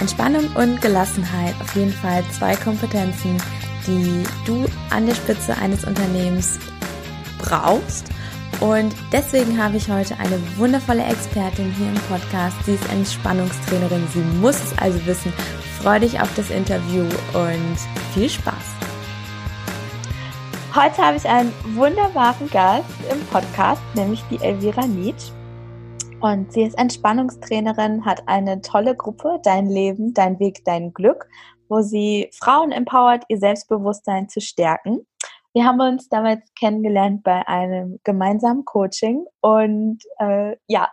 Entspannung und Gelassenheit, auf jeden Fall zwei Kompetenzen, die du an der Spitze eines Unternehmens brauchst. Und deswegen habe ich heute eine wundervolle Expertin hier im Podcast. Sie ist Entspannungstrainerin. Sie muss es also wissen. Freue dich auf das Interview und viel Spaß. Heute habe ich einen wunderbaren Gast im Podcast, nämlich die Elvira Nietzsche. Und sie ist Entspannungstrainerin, hat eine tolle Gruppe, Dein Leben, Dein Weg, Dein Glück, wo sie Frauen empowert, ihr Selbstbewusstsein zu stärken. Wir haben uns damals kennengelernt bei einem gemeinsamen Coaching und äh, ja,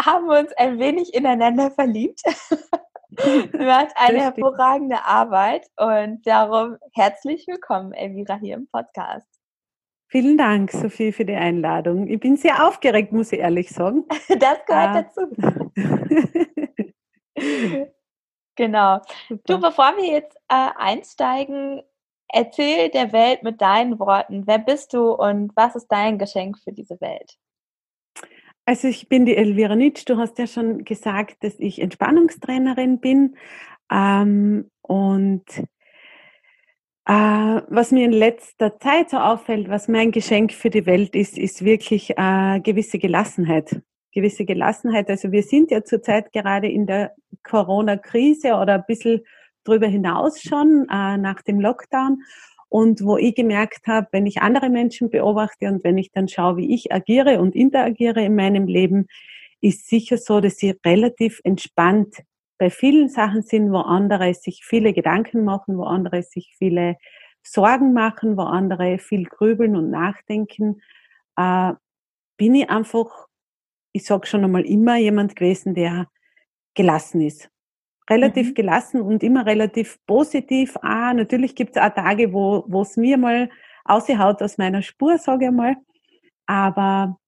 haben uns ein wenig ineinander verliebt. sie macht eine hervorragende Arbeit und darum herzlich willkommen, Elvira, hier im Podcast. Vielen Dank, Sophie, für die Einladung. Ich bin sehr aufgeregt, muss ich ehrlich sagen. Das gehört äh, dazu. genau. Super. Du, bevor wir jetzt äh, einsteigen, erzähl der Welt mit deinen Worten, wer bist du und was ist dein Geschenk für diese Welt? Also ich bin die Elvira Nitsch. Du hast ja schon gesagt, dass ich Entspannungstrainerin bin. Ähm, und äh, was mir in letzter Zeit so auffällt, was mein Geschenk für die Welt ist, ist wirklich äh, gewisse Gelassenheit. Gewisse Gelassenheit. Also wir sind ja zurzeit gerade in der Corona-Krise oder ein bisschen drüber hinaus schon äh, nach dem Lockdown. Und wo ich gemerkt habe, wenn ich andere Menschen beobachte und wenn ich dann schaue, wie ich agiere und interagiere in meinem Leben, ist sicher so, dass sie relativ entspannt bei vielen Sachen sind, wo andere sich viele Gedanken machen, wo andere sich viele Sorgen machen, wo andere viel grübeln und nachdenken, äh, bin ich einfach, ich sage schon einmal immer, jemand gewesen, der gelassen ist. Relativ mhm. gelassen und immer relativ positiv. Ah, natürlich gibt es auch Tage, wo es mir mal ausgehaut aus meiner Spur, sage ich mal. Aber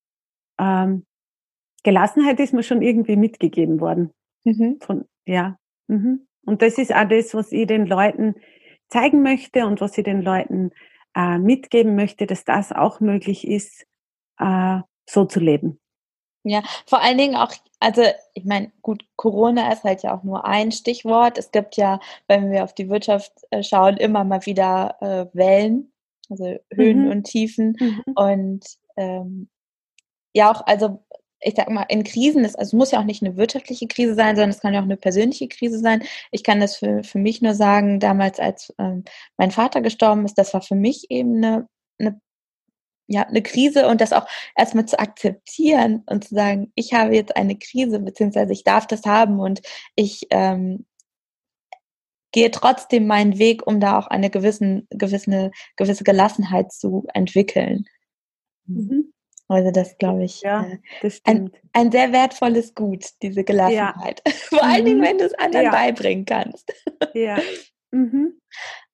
ähm, Gelassenheit ist mir schon irgendwie mitgegeben worden. Mhm. Von, ja. Mhm. Und das ist auch das, was ich den Leuten zeigen möchte und was ich den Leuten äh, mitgeben möchte, dass das auch möglich ist, äh, so zu leben. Ja, vor allen Dingen auch, also ich meine, gut, Corona ist halt ja auch nur ein Stichwort. Es gibt ja, wenn wir auf die Wirtschaft äh, schauen, immer mal wieder äh, Wellen, also Höhen mhm. und Tiefen. Mhm. Und ähm, ja, auch, also ich sag mal, in Krisen ist, also muss ja auch nicht eine wirtschaftliche Krise sein, sondern es kann ja auch eine persönliche Krise sein. Ich kann das für, für mich nur sagen, damals, als ähm, mein Vater gestorben ist, das war für mich eben eine, eine ja, eine Krise und das auch erstmal zu akzeptieren und zu sagen, ich habe jetzt eine Krise, beziehungsweise ich darf das haben und ich ähm, gehe trotzdem meinen Weg, um da auch eine gewissen, gewisse, gewisse Gelassenheit zu entwickeln. Mhm. Also das glaube ich ja, äh, das ein, ein, sehr wertvolles Gut, diese Gelassenheit. Ja. Vor mhm. allen Dingen, mhm. wenn du es anderen ja. beibringen kannst. Ja. Mhm.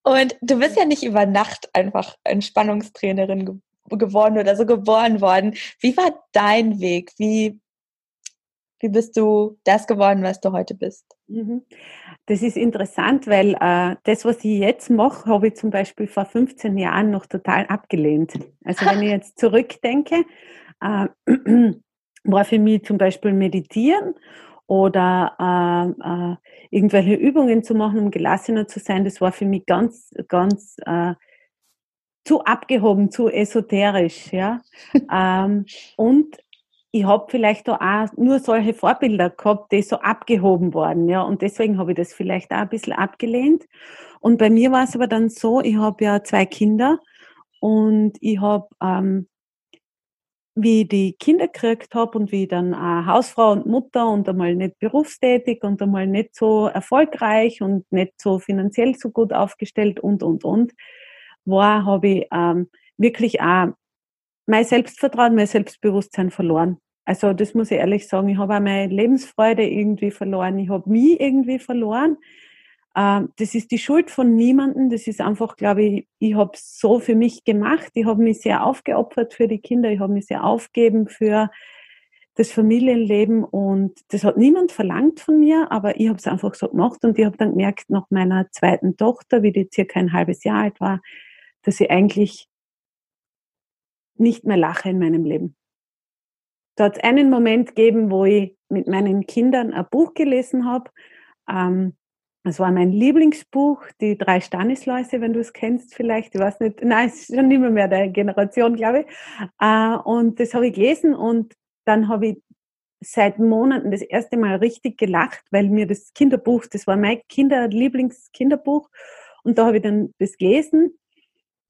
Und du bist ja nicht über Nacht einfach Entspannungstrainerin ge geworden oder so geboren worden. Wie war dein Weg? Wie, wie bist du das geworden, was du heute bist? Mhm. Das ist interessant, weil äh, das, was ich jetzt mache, habe ich zum Beispiel vor 15 Jahren noch total abgelehnt. Also wenn ich jetzt zurückdenke, äh, war für mich zum Beispiel meditieren oder äh, äh, irgendwelche Übungen zu machen, um gelassener zu sein, das war für mich ganz, ganz äh, zu abgehoben, zu esoterisch, ja. ähm, und ich habe vielleicht auch nur solche Vorbilder gehabt, die so abgehoben waren, ja, und deswegen habe ich das vielleicht auch ein bisschen abgelehnt. Und bei mir war es aber dann so, ich habe ja zwei Kinder und ich habe, ähm, wie ich die Kinder gekriegt habe und wie ich dann auch Hausfrau und Mutter und einmal nicht berufstätig und einmal nicht so erfolgreich und nicht so finanziell so gut aufgestellt und, und, und, war, habe ich ähm, wirklich auch mein Selbstvertrauen, mein Selbstbewusstsein verloren. Also das muss ich ehrlich sagen. Ich habe auch meine Lebensfreude irgendwie verloren. Ich habe mich irgendwie verloren. Ähm, das ist die Schuld von niemandem. Das ist einfach, glaube ich, ich habe so für mich gemacht. Ich habe mich sehr aufgeopfert für die Kinder. Ich habe mich sehr aufgegeben für das Familienleben und das hat niemand verlangt von mir, aber ich habe es einfach so gemacht und ich habe dann gemerkt, nach meiner zweiten Tochter, wie die circa ein halbes Jahr alt war, dass ich eigentlich nicht mehr lache in meinem Leben. Da hat es einen Moment gegeben, wo ich mit meinen Kindern ein Buch gelesen habe. Ähm, das war mein Lieblingsbuch, die drei Stanisläuse, wenn du es kennst vielleicht. Ich weiß nicht, nein, es ist schon nicht mehr, mehr der Generation, glaube ich. Äh, und das habe ich gelesen und dann habe ich seit Monaten das erste Mal richtig gelacht, weil mir das Kinderbuch, das war mein Kinderlieblingskinderbuch und da habe ich dann das gelesen,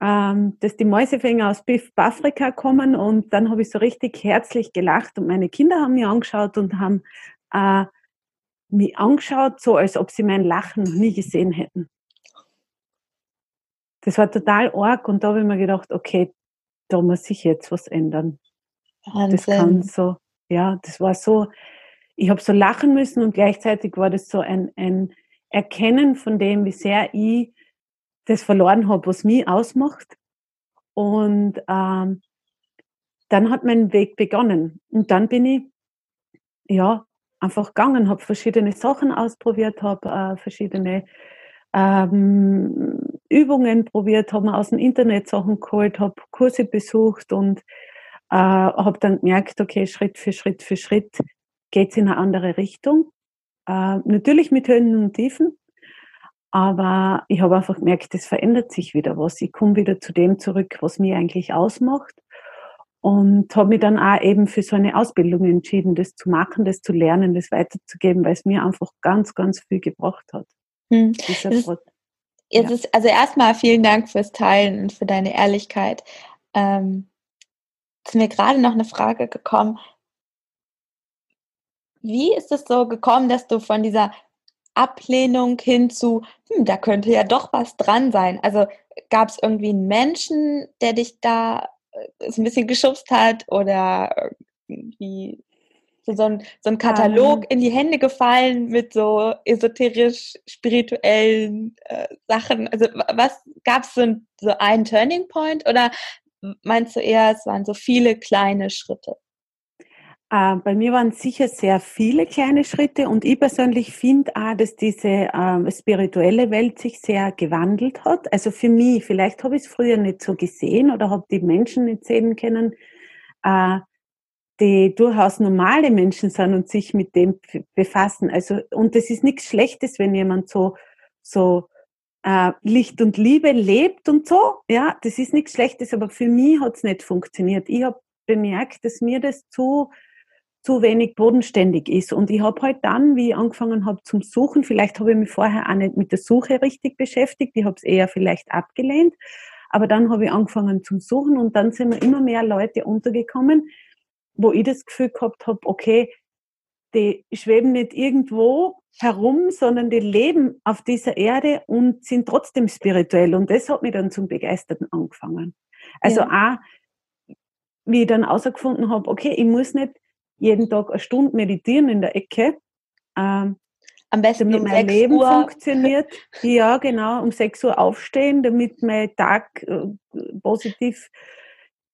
ähm, dass die Mäusefänger aus Afrika kommen und dann habe ich so richtig herzlich gelacht und meine Kinder haben mich angeschaut und haben äh, mich angeschaut, so als ob sie mein Lachen noch nie gesehen hätten. Das war total arg und da habe ich mir gedacht, okay, da muss sich jetzt was ändern. Wahnsinn. Das kann so, ja, das war so, ich habe so lachen müssen und gleichzeitig war das so ein, ein Erkennen von dem, wie sehr ich das verloren habe, was mich ausmacht. Und ähm, dann hat mein Weg begonnen. Und dann bin ich ja einfach gegangen, habe verschiedene Sachen ausprobiert, habe äh, verschiedene ähm, Übungen probiert, habe mir aus dem Internet Sachen geholt, habe Kurse besucht und äh, habe dann gemerkt, okay, Schritt für Schritt für Schritt geht es in eine andere Richtung. Äh, natürlich mit Höhen und Tiefen, aber ich habe einfach gemerkt, es verändert sich wieder was. Ich komme wieder zu dem zurück, was mich eigentlich ausmacht und habe mich dann auch eben für so eine Ausbildung entschieden, das zu machen, das zu lernen, das weiterzugeben, weil es mir einfach ganz, ganz viel gebracht hat. Hm. Ist, ja. ist, also erstmal vielen Dank fürs Teilen und für deine Ehrlichkeit. Ähm, ist mir gerade noch eine Frage gekommen. Wie ist es so gekommen, dass du von dieser Ablehnung hin zu, hm, da könnte ja doch was dran sein? Also gab es irgendwie einen Menschen, der dich da äh, so ein bisschen geschubst hat oder irgendwie so ein, so ein Katalog um, ähm. in die Hände gefallen mit so esoterisch-spirituellen äh, Sachen? Also was gab es so, so einen Turning Point oder meinst du eher, es waren so viele kleine Schritte? Äh, bei mir waren sicher sehr viele kleine Schritte und ich persönlich finde auch, dass diese äh, spirituelle Welt sich sehr gewandelt hat. Also für mich, vielleicht habe ich es früher nicht so gesehen oder habe die Menschen nicht sehen können, äh, die durchaus normale Menschen sind und sich mit dem befassen. Also und das ist nichts Schlechtes, wenn jemand so so äh, Licht und Liebe lebt und so. Ja, das ist nichts Schlechtes, aber für mich hat es nicht funktioniert. Ich habe bemerkt, dass mir das zu zu wenig bodenständig ist. Und ich habe halt dann, wie ich angefangen habe zum Suchen, vielleicht habe ich mich vorher auch nicht mit der Suche richtig beschäftigt, ich habe es eher vielleicht abgelehnt, aber dann habe ich angefangen zum Suchen und dann sind mir immer mehr Leute untergekommen, wo ich das Gefühl gehabt habe, okay, die schweben nicht irgendwo herum, sondern die leben auf dieser Erde und sind trotzdem spirituell. Und das hat mich dann zum Begeisterten angefangen. Also ja. auch, wie ich dann herausgefunden habe, okay, ich muss nicht jeden Tag eine Stunde meditieren in der Ecke. Ähm, Am besten damit mein Leben Uhr. funktioniert. Ja, genau, um 6 Uhr aufstehen, damit mein Tag äh, positiv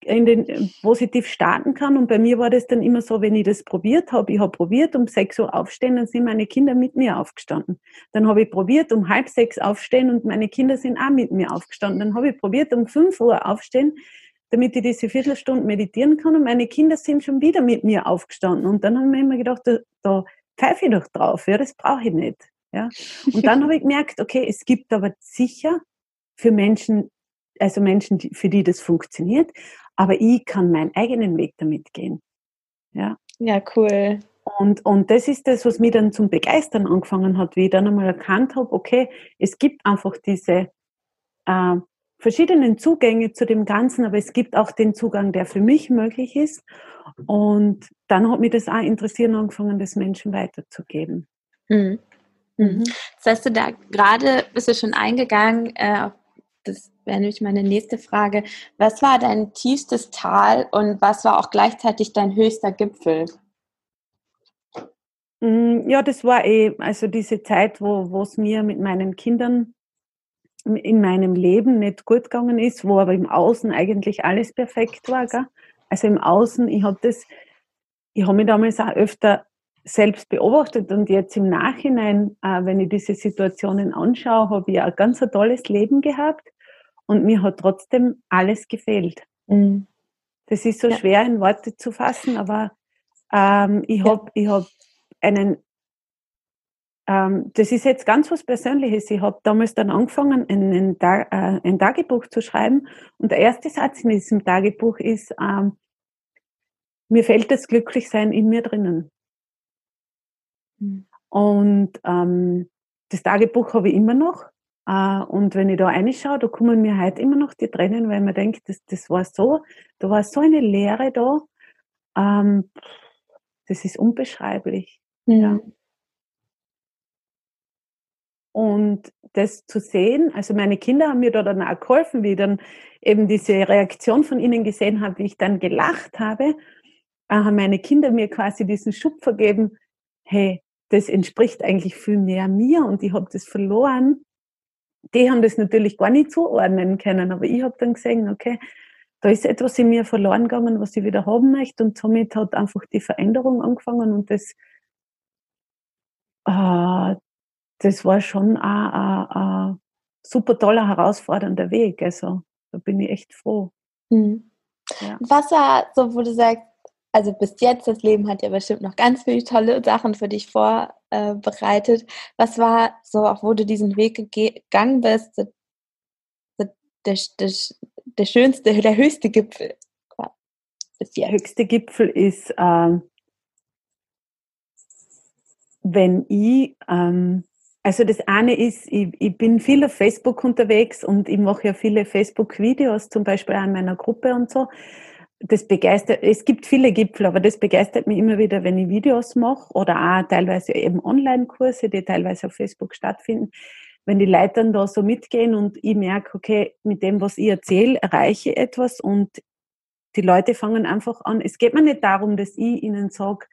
in den äh, positiv starten kann. Und bei mir war das dann immer so, wenn ich das probiert habe, ich habe probiert, um 6 Uhr aufstehen, dann sind meine Kinder mit mir aufgestanden. Dann habe ich probiert, um halb sechs aufstehen und meine Kinder sind auch mit mir aufgestanden. Dann habe ich probiert, um 5 Uhr aufstehen, damit ich diese Viertelstunde meditieren kann. Und meine Kinder sind schon wieder mit mir aufgestanden. Und dann haben wir immer gedacht, da, da pfeife ich doch drauf. Ja, das brauche ich nicht. Ja. Und dann habe ich gemerkt, okay, es gibt aber sicher für Menschen, also Menschen, für die das funktioniert, aber ich kann meinen eigenen Weg damit gehen. Ja. Ja, cool. Und, und das ist das, was mich dann zum Begeistern angefangen hat, wie ich dann einmal erkannt habe, okay, es gibt einfach diese äh, verschiedenen Zugänge zu dem Ganzen, aber es gibt auch den Zugang, der für mich möglich ist. Und dann hat mich das auch interessiert, angefangen, das Menschen weiterzugeben. Mhm. Mhm. Das heißt, du da gerade bist du schon eingegangen, äh, das wäre nämlich meine nächste Frage. Was war dein tiefstes Tal und was war auch gleichzeitig dein höchster Gipfel? Mm, ja, das war eh, also diese Zeit, wo es mir mit meinen Kindern in meinem Leben nicht gut gegangen ist, wo aber im Außen eigentlich alles perfekt war. Gell? Also im Außen, ich habe das, ich habe mich damals auch öfter selbst beobachtet und jetzt im Nachhinein, äh, wenn ich diese Situationen anschaue, habe ich ein ganz ein tolles Leben gehabt und mir hat trotzdem alles gefehlt. Mhm. Das ist so ja. schwer in Worte zu fassen, aber ähm, ich habe ja. hab einen ähm, das ist jetzt ganz was Persönliches. Ich habe damals dann angefangen, ein, ein, äh, ein, Tagebuch zu schreiben. Und der erste Satz in diesem Tagebuch ist, ähm, mir fällt das Glücklichsein in mir drinnen. Mhm. Und ähm, das Tagebuch habe ich immer noch. Äh, und wenn ich da reinschaue, da kommen mir heute immer noch die Tränen, weil man denkt, das, das war so, da war so eine Leere da. Ähm, das ist unbeschreiblich. Mhm. Ja. Und das zu sehen, also meine Kinder haben mir da dann auch geholfen, wie ich dann eben diese Reaktion von ihnen gesehen habe, wie ich dann gelacht habe, haben meine Kinder mir quasi diesen Schub vergeben, hey, das entspricht eigentlich viel mehr mir und ich habe das verloren. Die haben das natürlich gar nicht zuordnen können, aber ich habe dann gesehen, okay, da ist etwas in mir verloren gegangen, was ich wieder haben möchte und somit hat einfach die Veränderung angefangen und das, äh, das war schon ein, super toller, herausfordernder Weg. Also da bin ich echt froh. Mhm. Ja. Was war so, wo du sagst, also bis jetzt, das Leben hat ja bestimmt noch ganz viele tolle Sachen für dich vorbereitet. Was war so, auch wo du diesen Weg gegangen bist, der, der, der, der schönste, der höchste Gipfel? Der höchste Gipfel ist, ähm, wenn ich, ähm, also das eine ist, ich, ich, bin viel auf Facebook unterwegs und ich mache ja viele Facebook-Videos, zum Beispiel an meiner Gruppe und so das begeistert, es gibt viele Gipfel, aber das begeistert mich immer wieder, wenn ich Videos mache oder auch teilweise eben Online-Kurse, die teilweise auf Facebook stattfinden. Wenn die Leute dann da so mitgehen und ich merke, okay, mit dem, was ich erzähle, erreiche ich etwas und die Leute fangen einfach an. Es geht mir nicht darum, dass ich ihnen sage,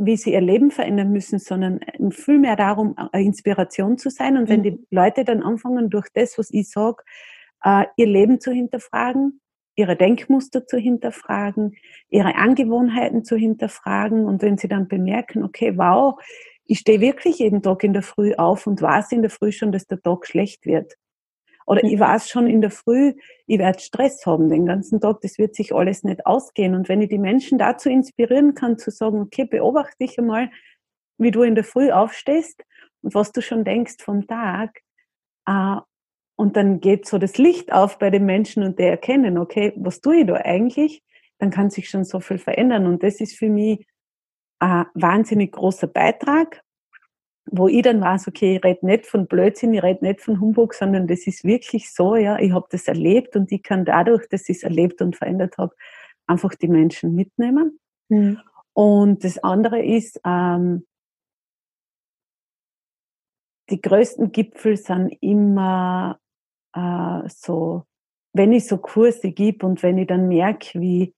wie sie ihr Leben verändern müssen, sondern vielmehr darum, Inspiration zu sein. Und wenn mhm. die Leute dann anfangen, durch das, was ich sage, äh, ihr Leben zu hinterfragen, ihre Denkmuster zu hinterfragen, ihre Angewohnheiten zu hinterfragen. Und wenn sie dann bemerken, okay, wow, ich stehe wirklich jeden Tag in der Früh auf und weiß in der Früh schon, dass der Tag schlecht wird. Oder ich weiß schon in der Früh, ich werde Stress haben den ganzen Tag, das wird sich alles nicht ausgehen. Und wenn ich die Menschen dazu inspirieren kann, zu sagen, okay, beobachte dich einmal, wie du in der Früh aufstehst und was du schon denkst vom Tag, äh, und dann geht so das Licht auf bei den Menschen und die erkennen, okay, was tue ich da eigentlich? Dann kann sich schon so viel verändern. Und das ist für mich ein wahnsinnig großer Beitrag, wo ich dann weiß, okay, ich rede nicht von Blödsinn, ich rede nicht von Humbug, sondern das ist wirklich so, ja, ich habe das erlebt und ich kann dadurch, dass ich es erlebt und verändert habe, einfach die Menschen mitnehmen. Mhm. Und das andere ist, ähm, die größten Gipfel sind immer äh, so, wenn ich so Kurse gebe und wenn ich dann merke, wie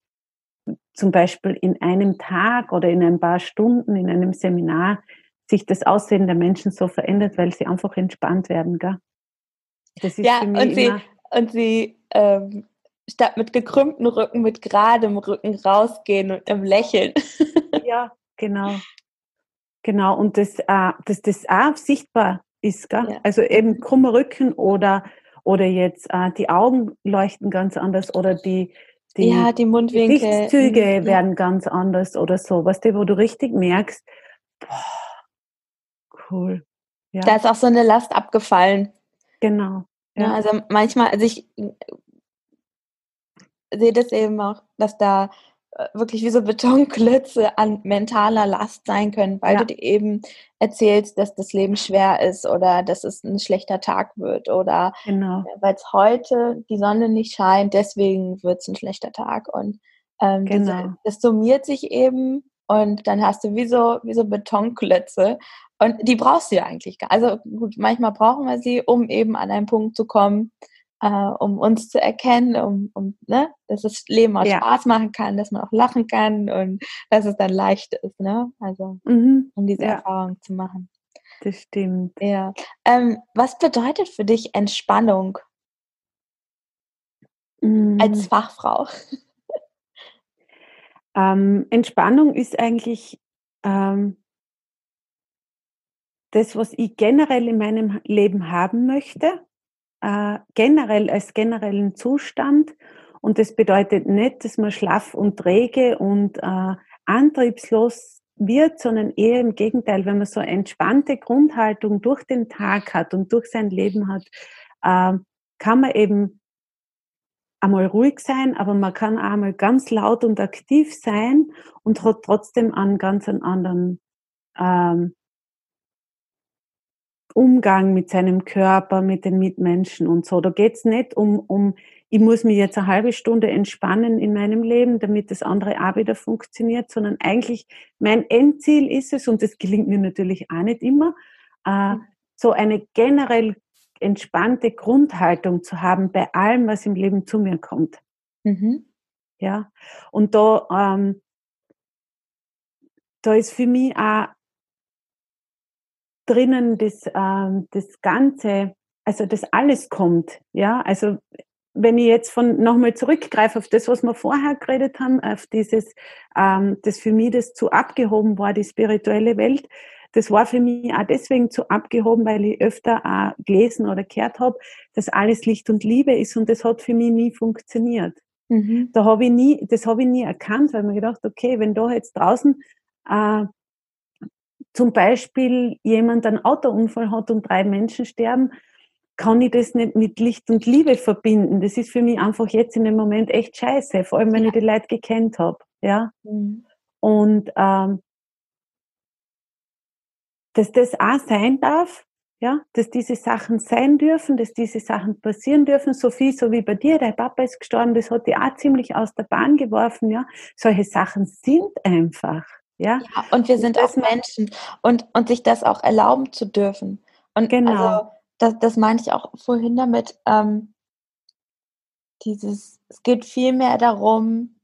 zum Beispiel in einem Tag oder in ein paar Stunden in einem Seminar sich das Aussehen der Menschen so verändert, weil sie einfach entspannt werden. Gell? Das ist ja, und sie, und sie ähm, statt mit gekrümmtem Rücken, mit geradem Rücken rausgehen und im Lächeln. ja, genau. Genau, und das, äh, dass das auch sichtbar ist. Gell? Ja. Also eben krummer Rücken oder oder jetzt äh, die Augen leuchten ganz anders oder die, die, ja, die Mundwinkel. Gesichtszüge mhm. werden ganz anders oder so, was du, wo du richtig merkst, boah, cool. Ja. Da ist auch so eine Last abgefallen. Genau. Ja. ja also manchmal, also ich sehe das eben auch, dass da äh, wirklich wie so Betonklötze an mentaler Last sein können, weil ja. du dir eben erzählst, dass das Leben schwer ist oder dass es ein schlechter Tag wird oder genau. weil es heute die Sonne nicht scheint, deswegen wird es ein schlechter Tag und ähm, genau. das, das summiert sich eben und dann hast du wie so, wie so Betonklötze und die brauchst du ja eigentlich gar Also gut, manchmal brauchen wir sie, um eben an einen Punkt zu kommen, äh, um uns zu erkennen, um, um ne, dass das Leben auch ja. Spaß machen kann, dass man auch lachen kann und dass es dann leicht ist, ne? Also mhm. um diese ja. Erfahrung zu machen. Das stimmt. Ja. Ähm, was bedeutet für dich Entspannung mhm. als Fachfrau? Ähm, Entspannung ist eigentlich ähm, das, was ich generell in meinem Leben haben möchte äh, generell als generellen Zustand. Und das bedeutet nicht, dass man schlaff und träge und äh, antriebslos wird, sondern eher im Gegenteil, wenn man so entspannte Grundhaltung durch den Tag hat und durch sein Leben hat, äh, kann man eben einmal ruhig sein, aber man kann auch einmal ganz laut und aktiv sein und hat trotzdem einen ganz anderen ähm, Umgang mit seinem Körper, mit den Mitmenschen und so. Da geht's nicht um, um, ich muss mich jetzt eine halbe Stunde entspannen in meinem Leben, damit das andere auch wieder funktioniert, sondern eigentlich mein Endziel ist es, und das gelingt mir natürlich auch nicht immer, äh, mhm. so eine generell entspannte Grundhaltung zu haben bei allem, was im Leben zu mir kommt. Mhm. Ja, und da, ähm, da ist für mich auch drinnen das, ähm, das Ganze, also das alles kommt. Ja, also wenn ich jetzt von nochmal zurückgreife auf das, was wir vorher geredet haben, auf dieses, ähm, das für mich das zu abgehoben war, die spirituelle Welt, das war für mich auch deswegen zu abgehoben, weil ich öfter auch gelesen oder gehört habe, dass alles Licht und Liebe ist und das hat für mich nie funktioniert. Mhm. Da habe ich nie, das habe ich nie erkannt, weil mir gedacht, okay, wenn da jetzt draußen äh, zum Beispiel jemand einen Autounfall hat und drei Menschen sterben, kann ich das nicht mit Licht und Liebe verbinden. Das ist für mich einfach jetzt in dem Moment echt scheiße, vor allem wenn ja. ich die Leute gekannt habe. Ja? Mhm. Und ähm, dass das auch sein darf, ja, dass diese Sachen sein dürfen, dass diese Sachen passieren dürfen. Sophie, so wie bei dir, dein Papa ist gestorben, das hat dich auch ziemlich aus der Bahn geworfen, ja. Solche Sachen sind einfach, ja. ja und wir sind auch Menschen und, und sich das auch erlauben zu dürfen. Und genau. also, das, das meinte ich auch vorhin damit, ähm, dieses, es geht viel mehr darum,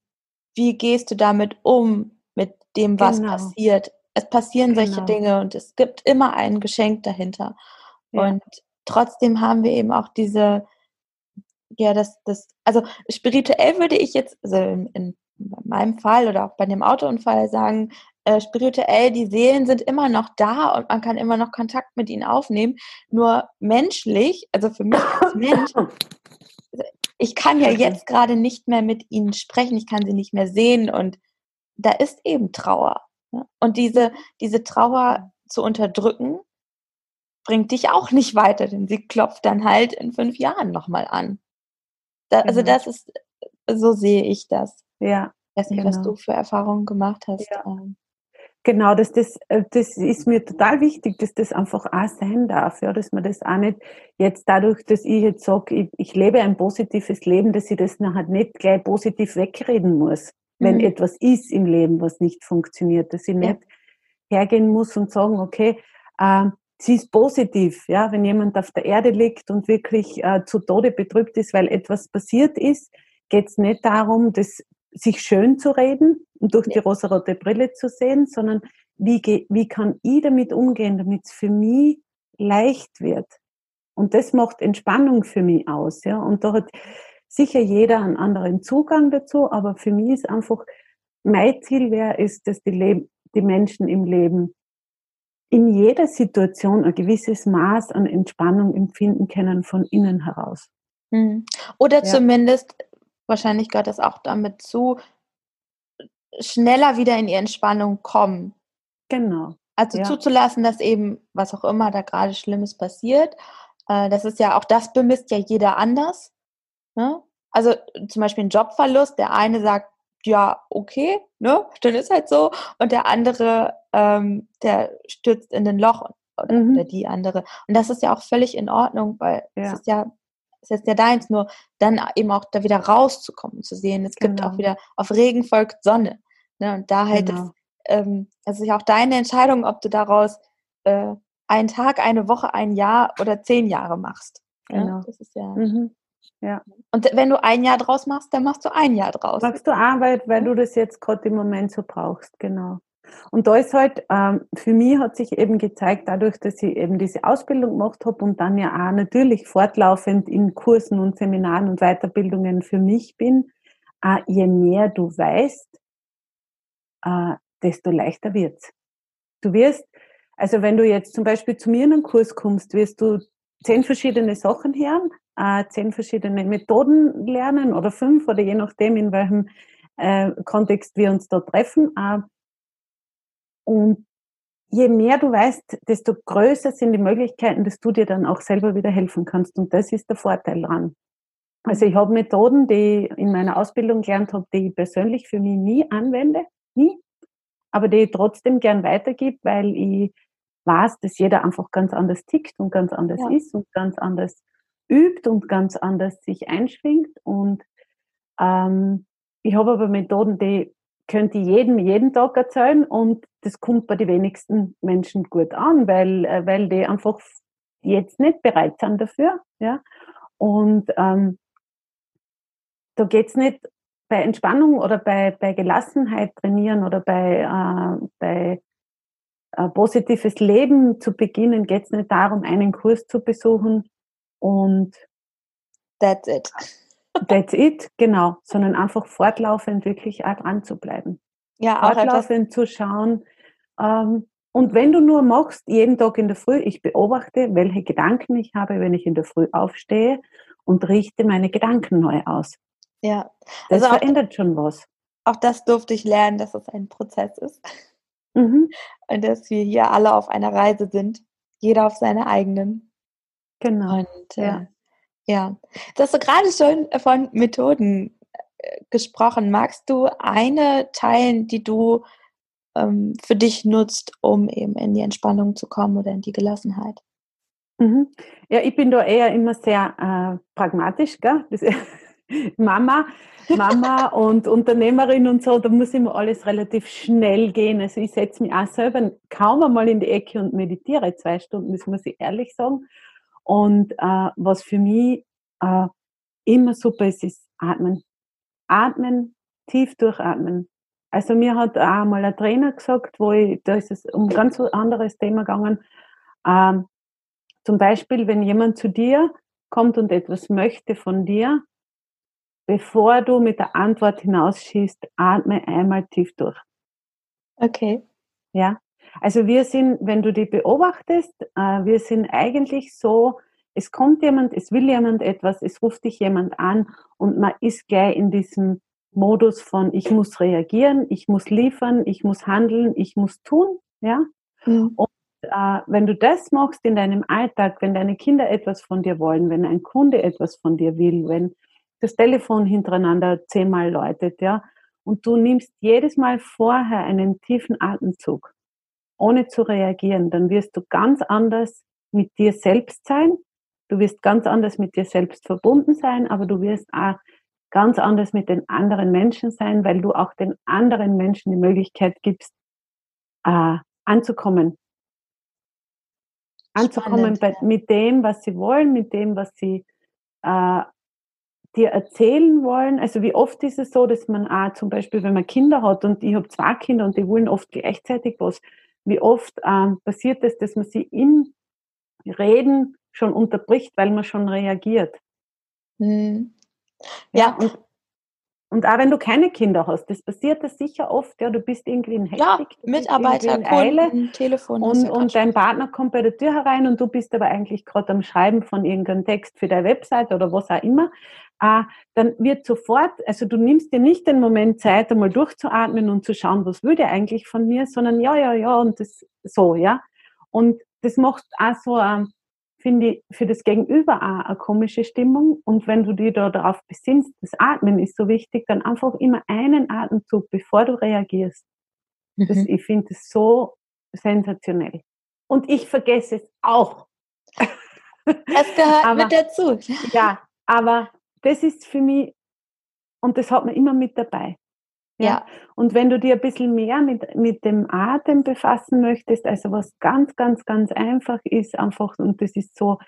wie gehst du damit um, mit dem, was genau. passiert es passieren genau. solche Dinge und es gibt immer ein Geschenk dahinter. Ja. Und trotzdem haben wir eben auch diese, ja, das, das, also spirituell würde ich jetzt, also in, in meinem Fall oder auch bei dem Autounfall sagen, äh, spirituell, die Seelen sind immer noch da und man kann immer noch Kontakt mit ihnen aufnehmen. Nur menschlich, also für mich als Mensch, ich kann ja jetzt gerade nicht mehr mit ihnen sprechen, ich kann sie nicht mehr sehen und da ist eben Trauer. Und diese, diese Trauer zu unterdrücken, bringt dich auch nicht weiter, denn sie klopft dann halt in fünf Jahren nochmal an. Da, also genau. das ist, so sehe ich das. Ja. Ich weiß nicht, genau. was du für Erfahrungen gemacht hast. Ja. Ähm. Genau, dass das, äh, das ist mir total wichtig, dass das einfach auch sein darf, ja, dass man das auch nicht jetzt dadurch, dass ich jetzt sage, ich, ich lebe ein positives Leben, dass ich das nachher nicht gleich positiv wegreden muss wenn mhm. etwas ist im Leben, was nicht funktioniert, dass ich ja. nicht hergehen muss und sagen, okay, äh, sie ist positiv, ja, wenn jemand auf der Erde liegt und wirklich äh, zu Tode betrübt ist, weil etwas passiert ist, geht es nicht darum, das sich schön zu reden und durch ja. die rosarote Brille zu sehen, sondern wie, wie kann ich damit umgehen, damit es für mich leicht wird. Und das macht Entspannung für mich aus, ja. Und da hat sicher jeder einen anderen Zugang dazu, aber für mich ist einfach, mein Ziel wäre, ist, dass die, die Menschen im Leben in jeder Situation ein gewisses Maß an Entspannung empfinden können von innen heraus. Hm. Oder ja. zumindest, wahrscheinlich gehört das auch damit zu, schneller wieder in die Entspannung kommen. Genau. Also ja. zuzulassen, dass eben, was auch immer da gerade Schlimmes passiert, äh, das ist ja auch, das bemisst ja jeder anders. Ne? Also zum Beispiel ein Jobverlust, der eine sagt, ja, okay, ne, dann ist halt so. Und der andere, ähm, der stürzt in den Loch oder, mhm. oder, die andere. Und das ist ja auch völlig in Ordnung, weil es ist ja, es ist ja deins, nur dann eben auch da wieder rauszukommen, zu sehen, es genau. gibt auch genau. wieder, auf Regen folgt Sonne. Ne, und da halt, genau. das, ähm, es ist ja auch deine Entscheidung, ob du daraus äh, einen Tag, eine Woche, ein Jahr oder zehn Jahre machst. Genau. Ja, das ist ja. Mhm. Ja. Und wenn du ein Jahr draus machst, dann machst du ein Jahr draus. Machst du Arbeit, weil du das jetzt gerade im Moment so brauchst, genau. Und da ist halt, ähm, für mich hat sich eben gezeigt, dadurch, dass ich eben diese Ausbildung gemacht habe und dann ja auch natürlich fortlaufend in Kursen und Seminaren und Weiterbildungen für mich bin, äh, je mehr du weißt, äh, desto leichter wird's. Du wirst, also wenn du jetzt zum Beispiel zu mir in einen Kurs kommst, wirst du zehn verschiedene Sachen hören, äh, zehn verschiedene Methoden lernen oder fünf oder je nachdem, in welchem äh, Kontext wir uns da treffen. Äh, und je mehr du weißt, desto größer sind die Möglichkeiten, dass du dir dann auch selber wieder helfen kannst. Und das ist der Vorteil dran. Also ich habe Methoden, die ich in meiner Ausbildung gelernt habe, die ich persönlich für mich nie anwende, nie, aber die ich trotzdem gern weitergebe, weil ich weiß, dass jeder einfach ganz anders tickt und ganz anders ja. ist und ganz anders übt und ganz anders sich einschwingt. Und ähm, ich habe aber Methoden, die könnte ich jedem jeden Tag erzählen und das kommt bei den wenigsten Menschen gut an, weil, äh, weil die einfach jetzt nicht bereit sind dafür. Ja? Und ähm, da geht's nicht bei Entspannung oder bei, bei Gelassenheit trainieren oder bei, äh, bei äh, positives Leben zu beginnen, geht's nicht darum, einen Kurs zu besuchen und that's it. That's it, genau, sondern einfach fortlaufend wirklich auch dran zu bleiben. Ja, auch fortlaufend zu schauen. Ähm, und wenn du nur machst, jeden Tag in der Früh, ich beobachte, welche Gedanken ich habe, wenn ich in der Früh aufstehe und richte meine Gedanken neu aus. Ja. Das also verändert auch, schon was. Auch das durfte ich lernen, dass es ein Prozess ist. Mhm. Und dass wir hier alle auf einer Reise sind. Jeder auf seine eigenen. Genau. Und äh, ja. Ja. Du hast gerade schon von Methoden äh, gesprochen. Magst du eine teilen, die du ähm, für dich nutzt, um eben in die Entspannung zu kommen oder in die Gelassenheit? Mhm. Ja, ich bin da eher immer sehr äh, pragmatisch, gell? Mama, Mama und Unternehmerin und so, da muss immer alles relativ schnell gehen. Also ich setze mich auch selber kaum einmal in die Ecke und meditiere zwei Stunden, das muss ich ehrlich sagen. Und äh, was für mich äh, immer super ist, ist atmen. Atmen, tief durchatmen. Also mir hat auch mal ein Trainer gesagt, wo ich, da ist es um ein ganz anderes Thema gegangen. Ähm, zum Beispiel, wenn jemand zu dir kommt und etwas möchte von dir, bevor du mit der Antwort hinausschießt, atme einmal tief durch. Okay. Ja. Also wir sind, wenn du die beobachtest, äh, wir sind eigentlich so, es kommt jemand, es will jemand etwas, es ruft dich jemand an und man ist gleich in diesem Modus von ich muss reagieren, ich muss liefern, ich muss handeln, ich muss tun, ja. Mhm. Und äh, wenn du das machst in deinem Alltag, wenn deine Kinder etwas von dir wollen, wenn ein Kunde etwas von dir will, wenn das Telefon hintereinander zehnmal läutet, ja, und du nimmst jedes Mal vorher einen tiefen Atemzug, ohne zu reagieren, dann wirst du ganz anders mit dir selbst sein. Du wirst ganz anders mit dir selbst verbunden sein, aber du wirst auch ganz anders mit den anderen Menschen sein, weil du auch den anderen Menschen die Möglichkeit gibst, äh, anzukommen. Anzukommen bei, mit dem, was sie wollen, mit dem, was sie äh, dir erzählen wollen? Also wie oft ist es so, dass man auch zum Beispiel, wenn man Kinder hat und ich habe zwei Kinder und die wollen oft gleichzeitig was, wie oft ähm, passiert es, dass man sie im Reden schon unterbricht, weil man schon reagiert? Mhm. Ja, ja. Und, und auch wenn du keine Kinder hast, das passiert das sicher oft, ja, du bist irgendwie in Hektik, ja, Mitarbeiter, in Eile Kunden, Telefon. Und, und dein Partner kommt bei der Tür herein und du bist aber eigentlich gerade am Schreiben von irgendeinem Text für deine Website oder was auch immer äh, dann wird sofort, also du nimmst dir nicht den Moment Zeit, einmal durchzuatmen und zu schauen, was will der eigentlich von mir, sondern ja, ja, ja und das so, ja. Und das macht auch so, äh, finde ich, für das Gegenüber auch eine komische Stimmung. Und wenn du dir da darauf besinnst, das Atmen ist so wichtig, dann einfach immer einen Atemzug, bevor du reagierst. Mhm. Das, ich finde es so sensationell. Und ich vergesse es auch. Das gehört aber, mit dazu. Ja, aber das ist für mich, und das hat man immer mit dabei. Ja. Und wenn du dir ein bisschen mehr mit, mit dem Atem befassen möchtest, also was ganz, ganz, ganz einfach ist, einfach, und das ist so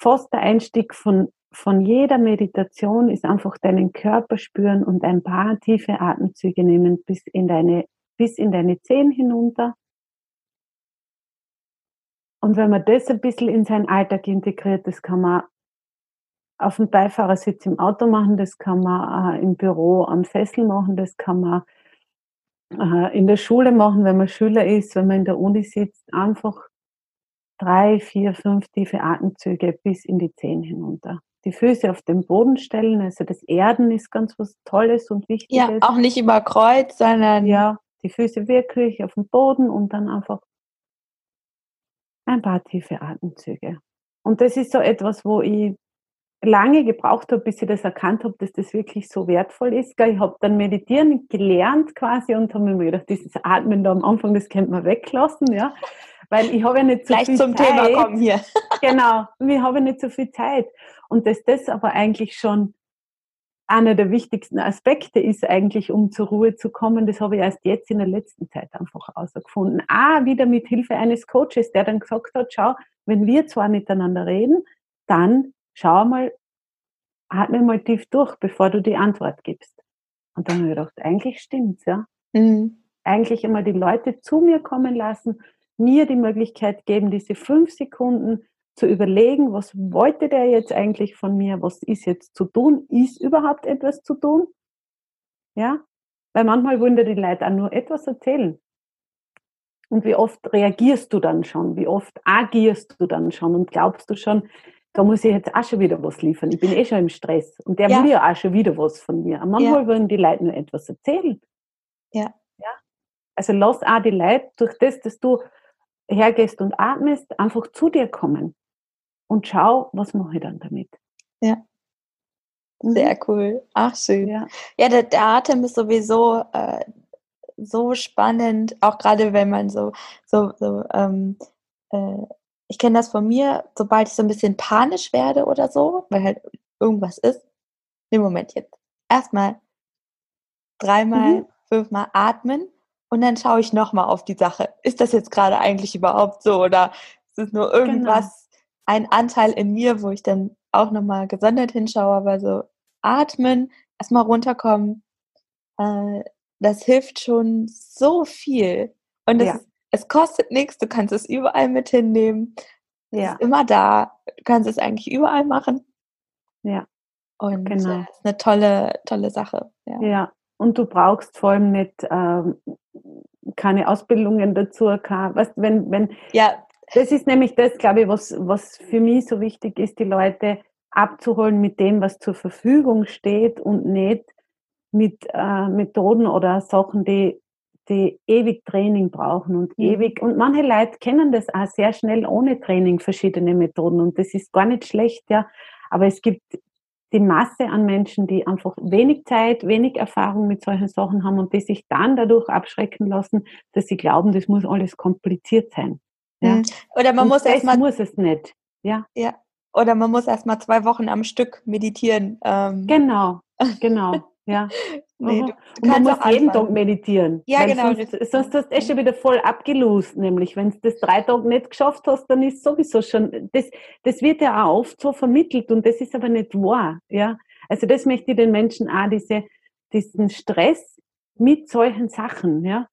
fast der Einstieg von, von jeder Meditation, ist einfach deinen Körper spüren und ein paar tiefe Atemzüge nehmen bis in deine, bis in deine Zehen hinunter. Und wenn man das ein bisschen in seinen Alltag integriert, das kann man auf dem Beifahrersitz im Auto machen, das kann man äh, im Büro am Sessel machen, das kann man äh, in der Schule machen, wenn man Schüler ist, wenn man in der Uni sitzt, einfach drei, vier, fünf tiefe Atemzüge bis in die Zehen hinunter. Die Füße auf den Boden stellen, also das Erden ist ganz was Tolles und Wichtiges. Ja, auch nicht über Kreuz, sondern ja, Die Füße wirklich auf dem Boden und dann einfach ein paar tiefe Atemzüge. Und das ist so etwas, wo ich lange gebraucht habe, bis ich das erkannt habe, dass das wirklich so wertvoll ist. Ich habe dann meditieren gelernt quasi und habe mir gedacht, dieses Atmen da am Anfang, das könnte man weglassen, ja. Weil ich habe ja nicht so Gleich viel zum Zeit. Thema kommen hier. genau, ich habe nicht so viel Zeit. Und dass das aber eigentlich schon einer der wichtigsten Aspekte ist eigentlich, um zur Ruhe zu kommen. Das habe ich erst jetzt in der letzten Zeit einfach herausgefunden. Ah, wieder mit Hilfe eines Coaches, der dann gesagt hat, schau, wenn wir zwar miteinander reden, dann schau mal, atme mal tief durch, bevor du die Antwort gibst. Und dann habe ich gedacht, eigentlich stimmt's, ja. Mhm. Eigentlich einmal die Leute zu mir kommen lassen, mir die Möglichkeit geben, diese fünf Sekunden zu überlegen, was wollte der jetzt eigentlich von mir, was ist jetzt zu tun, ist überhaupt etwas zu tun? Ja, weil manchmal wollen dir die Leute auch nur etwas erzählen. Und wie oft reagierst du dann schon? Wie oft agierst du dann schon? Und glaubst du schon, da muss ich jetzt auch schon wieder was liefern. Ich bin eh schon im Stress. Und der ja. will ja auch schon wieder was von mir. Und manchmal ja. wollen die Leute nur etwas erzählen. Ja. ja. Also lass auch die Leute durch das, dass du hergehst und atmest, einfach zu dir kommen und schau, was mache ich dann damit. Ja. Sehr mhm. cool. Ach, schön. Ja, ja der, der Atem ist sowieso äh, so spannend, auch gerade wenn man so, so, so ähm, äh, ich kenne das von mir, sobald ich so ein bisschen panisch werde oder so, weil halt irgendwas ist, im Moment jetzt. Erstmal dreimal, mhm. fünfmal atmen und dann schaue ich nochmal auf die Sache. Ist das jetzt gerade eigentlich überhaupt so oder ist es nur genau. irgendwas, genau. ein Anteil in mir, wo ich dann auch nochmal gesondert hinschaue, aber so atmen, erstmal runterkommen, äh, das hilft schon so viel. Und das, ja. Es kostet nichts, du kannst es überall mit hinnehmen. Es ja. ist immer da. Du kannst es eigentlich überall machen. Ja. Und genau. das ist eine tolle, tolle Sache. Ja. ja. Und du brauchst vor allem nicht ähm, keine Ausbildungen dazu. Keine, weißt, wenn, wenn, ja. Das ist nämlich das, glaube ich, was, was für mich so wichtig ist, die Leute abzuholen mit dem, was zur Verfügung steht und nicht mit äh, Methoden oder Sachen, die, die ewig Training brauchen und mhm. ewig. Und manche Leute kennen das auch sehr schnell ohne Training, verschiedene Methoden. Und das ist gar nicht schlecht, ja. Aber es gibt die Masse an Menschen, die einfach wenig Zeit, wenig Erfahrung mit solchen Sachen haben und die sich dann dadurch abschrecken lassen, dass sie glauben, das muss alles kompliziert sein. Ja? Mhm. Oder man und muss erstmal. muss es nicht. Ja. ja. Oder man muss erstmal zwei Wochen am Stück meditieren. Ähm. Genau, genau. Ja. Nee, du, du und man muss jeden Tag meditieren. Ja, genau. Sonst, sonst hast du eh schon wieder voll abgelost, nämlich. Wenn du das drei Tage nicht geschafft hast, dann ist sowieso schon, das, das wird ja auch oft so vermittelt und das ist aber nicht wahr. Ja. Also das möchte ich den Menschen auch, diese, diesen Stress mit solchen Sachen, ja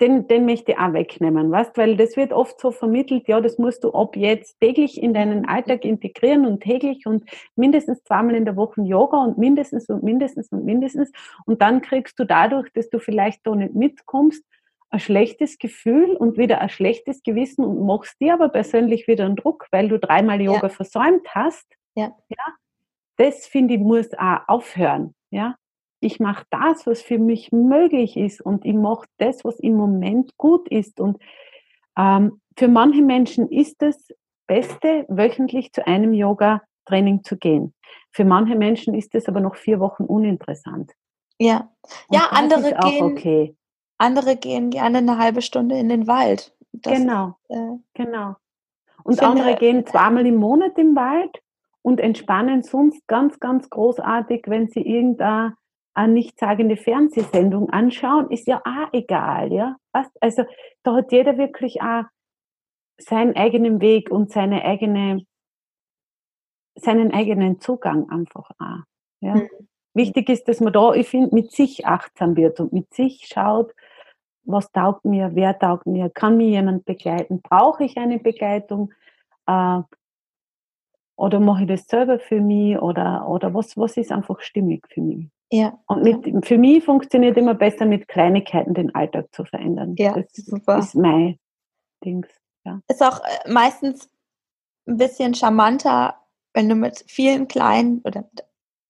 den, den möchte ich auch wegnehmen, weißt, weil das wird oft so vermittelt, ja, das musst du ab jetzt täglich in deinen Alltag integrieren und täglich und mindestens zweimal in der Woche Yoga und mindestens und mindestens und mindestens und dann kriegst du dadurch, dass du vielleicht da nicht mitkommst, ein schlechtes Gefühl und wieder ein schlechtes Gewissen und machst dir aber persönlich wieder einen Druck, weil du dreimal Yoga ja. versäumt hast. Ja. ja. Das finde ich muss auch aufhören. Ja ich mache das, was für mich möglich ist und ich mache das, was im Moment gut ist. Und ähm, für manche Menschen ist es Beste, wöchentlich zu einem Yoga-Training zu gehen. Für manche Menschen ist es aber noch vier Wochen uninteressant. Ja, und ja, andere gehen, okay. andere gehen gerne eine halbe Stunde in den Wald. Das genau, äh, genau. Und andere finde, gehen zweimal im Monat im Wald und entspannen sonst ganz, ganz großartig, wenn sie irgendein eine nichtssagende Fernsehsendung anschauen, ist ja auch egal, ja. Also da hat jeder wirklich auch seinen eigenen Weg und seine eigene, seinen eigenen Zugang einfach auch. Ja. Mhm. Wichtig ist, dass man da, ich finde, mit sich achtsam wird und mit sich schaut, was taugt mir, wer taugt mir, kann mir jemand begleiten, brauche ich eine Begleitung äh, oder mache ich das selber für mich oder, oder was, was ist einfach stimmig für mich. Ja. Und mit, für mich funktioniert immer besser, mit Kleinigkeiten den Alltag zu verändern. Ja, das super. ist mein Dings. Ja. Ist auch äh, meistens ein bisschen charmanter, wenn du mit vielen kleinen oder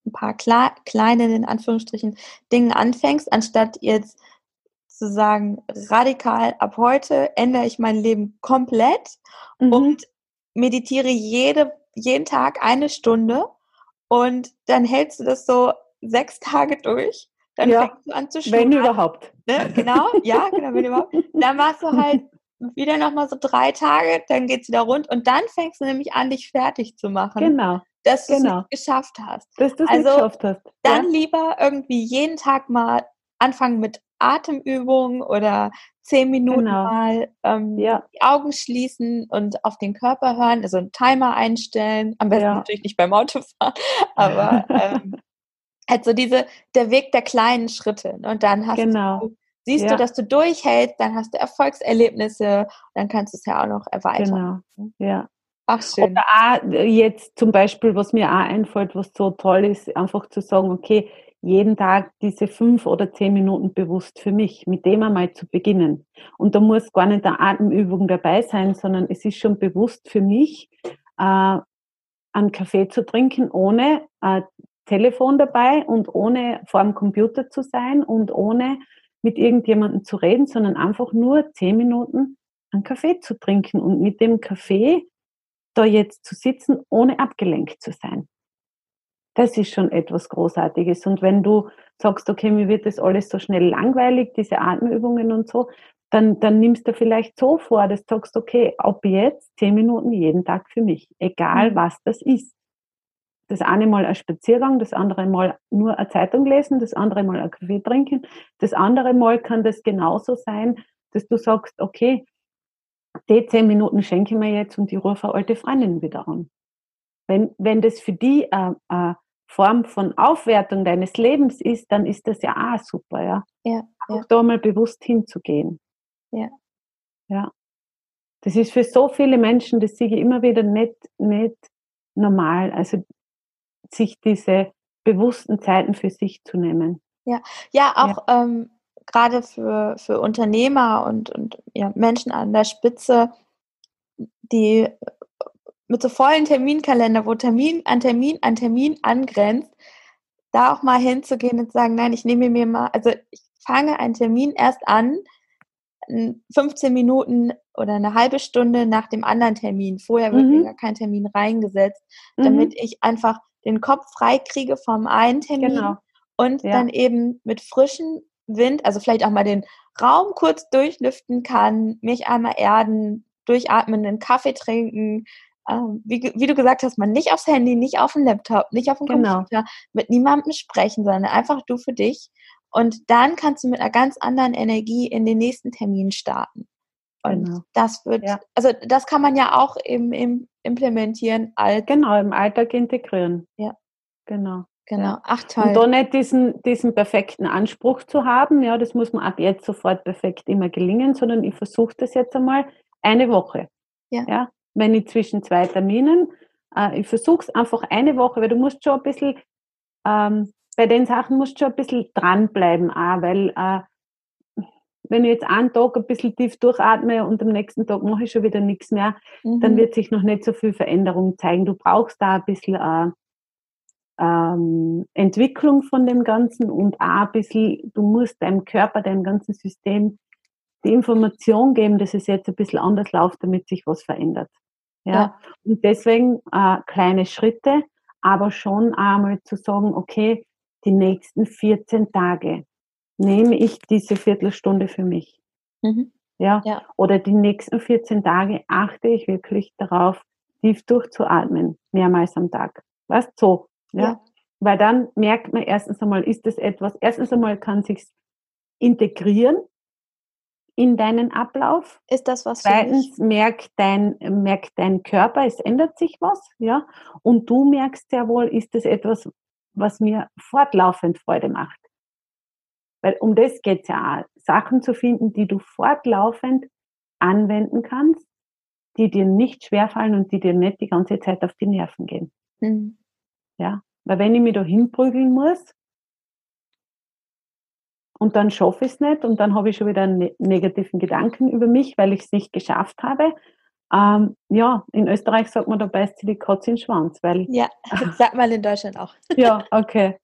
ein paar kle kleinen, in Anführungsstrichen, Dingen anfängst, anstatt jetzt zu sagen, radikal ab heute ändere ich mein Leben komplett mhm. und meditiere jede, jeden Tag eine Stunde und dann hältst du das so sechs Tage durch. Dann ja, fängst du an zu schwimmen. Wenn überhaupt. Ne? Genau, ja, genau, wenn überhaupt. Dann machst du halt wieder nochmal so drei Tage, dann geht es wieder rund und dann fängst du nämlich an, dich fertig zu machen. Genau. Dass du genau. es geschafft hast. Dass du es also, geschafft hast. Dann ja. lieber irgendwie jeden Tag mal anfangen mit Atemübungen oder zehn Minuten genau. mal ähm, ja. die Augen schließen und auf den Körper hören, also einen Timer einstellen, am besten ja. natürlich nicht beim Autofahren, aber ähm, also diese, der Weg der kleinen Schritte. Ne? Und dann hast genau. du, siehst ja. du, dass du durchhältst, dann hast du Erfolgserlebnisse, dann kannst du es ja auch noch erweitern. Genau. Ja. Ach, schön. Oder auch jetzt zum Beispiel, was mir auch einfällt, was so toll ist, einfach zu sagen, okay, jeden Tag diese fünf oder zehn Minuten bewusst für mich, mit dem einmal zu beginnen. Und da muss gar nicht eine Atemübung dabei sein, sondern es ist schon bewusst für mich, äh, einen Kaffee zu trinken, ohne äh, Telefon dabei und ohne vor dem Computer zu sein und ohne mit irgendjemandem zu reden, sondern einfach nur zehn Minuten einen Kaffee zu trinken und mit dem Kaffee da jetzt zu sitzen, ohne abgelenkt zu sein das ist schon etwas Großartiges. Und wenn du sagst, okay, mir wird das alles so schnell langweilig, diese Atemübungen und so, dann, dann nimmst du vielleicht so vor, dass du sagst, okay, ab jetzt zehn Minuten jeden Tag für mich, egal mhm. was das ist. Das eine Mal ein Spaziergang, das andere Mal nur eine Zeitung lesen, das andere Mal ein Kaffee trinken, das andere Mal kann das genauso sein, dass du sagst, okay, die zehn Minuten schenke ich mir jetzt und ich rufe eine alte Freundin wieder an. Wenn, wenn das für die äh, äh, Form von Aufwertung deines Lebens ist, dann ist das ja auch super, ja. Ja. Auch ja. da mal bewusst hinzugehen. Ja. Ja. Das ist für so viele Menschen, das sehe ich immer wieder nicht, nicht normal. Also sich diese bewussten Zeiten für sich zu nehmen. Ja, ja, auch ja. Ähm, gerade für, für Unternehmer und, und ja, Menschen an der Spitze, die mit so vollen Terminkalender, wo Termin an Termin an Termin angrenzt, da auch mal hinzugehen und zu sagen, nein, ich nehme mir mal, also ich fange einen Termin erst an, 15 Minuten oder eine halbe Stunde nach dem anderen Termin. Vorher wird mhm. mir gar kein Termin reingesetzt, mhm. damit mhm. ich einfach den Kopf frei kriege vom einen Termin genau. und ja. dann eben mit frischem Wind, also vielleicht auch mal den Raum kurz durchlüften kann, mich einmal erden, durchatmen, einen Kaffee trinken, ähm, wie, wie, du gesagt hast, man nicht aufs Handy, nicht auf dem Laptop, nicht auf dem genau. Computer, mit niemandem sprechen, sondern einfach du für dich. Und dann kannst du mit einer ganz anderen Energie in den nächsten Termin starten. Und genau. das wird, ja. also das kann man ja auch im, im implementieren als. Genau, im Alltag integrieren. Ja. Genau. Genau, ach toll. Und da nicht diesen, diesen perfekten Anspruch zu haben, ja, das muss man ab jetzt sofort perfekt immer gelingen, sondern ich versuche das jetzt einmal eine Woche. Ja. ja wenn ich zwischen zwei Terminen, äh, ich versuche es einfach eine Woche, weil du musst schon ein bisschen, ähm, bei den Sachen musst du schon ein bisschen dranbleiben, auch, weil äh, wenn ich jetzt einen Tag ein bisschen tief durchatme und am nächsten Tag mache ich schon wieder nichts mehr, mhm. dann wird sich noch nicht so viel Veränderung zeigen. Du brauchst da ein bisschen äh, ähm, Entwicklung von dem Ganzen und auch ein bisschen, du musst deinem Körper, deinem ganzen System die Information geben, dass es jetzt ein bisschen anders läuft, damit sich was verändert. Ja. ja. Und deswegen äh, kleine Schritte, aber schon einmal zu sagen, okay, die nächsten 14 Tage nehme ich diese Viertelstunde für mich. Mhm. Ja? ja. Oder die nächsten 14 Tage achte ich wirklich darauf, tief durchzuatmen, mehrmals am Tag. Weißt so, ja? ja. Weil dann merkt man erstens einmal, ist das etwas, erstens einmal kann sich's integrieren, in deinen Ablauf. Ist das was Zweitens merkt dein, merkt dein Körper, es ändert sich was, ja. Und du merkst ja wohl, ist das etwas, was mir fortlaufend Freude macht. Weil um das geht es ja auch. Sachen zu finden, die du fortlaufend anwenden kannst, die dir nicht schwerfallen und die dir nicht die ganze Zeit auf die Nerven gehen. Mhm. Ja. Weil wenn ich mich da hinprügeln muss, und dann schaffe ich es nicht und dann habe ich schon wieder einen ne-, negativen Gedanken über mich, weil ich es nicht geschafft habe. ähm, ja, in Österreich sagt man, da beißt sie die Katze in den Schwanz, weil. Ja, sagt man in Deutschland auch. ja, okay.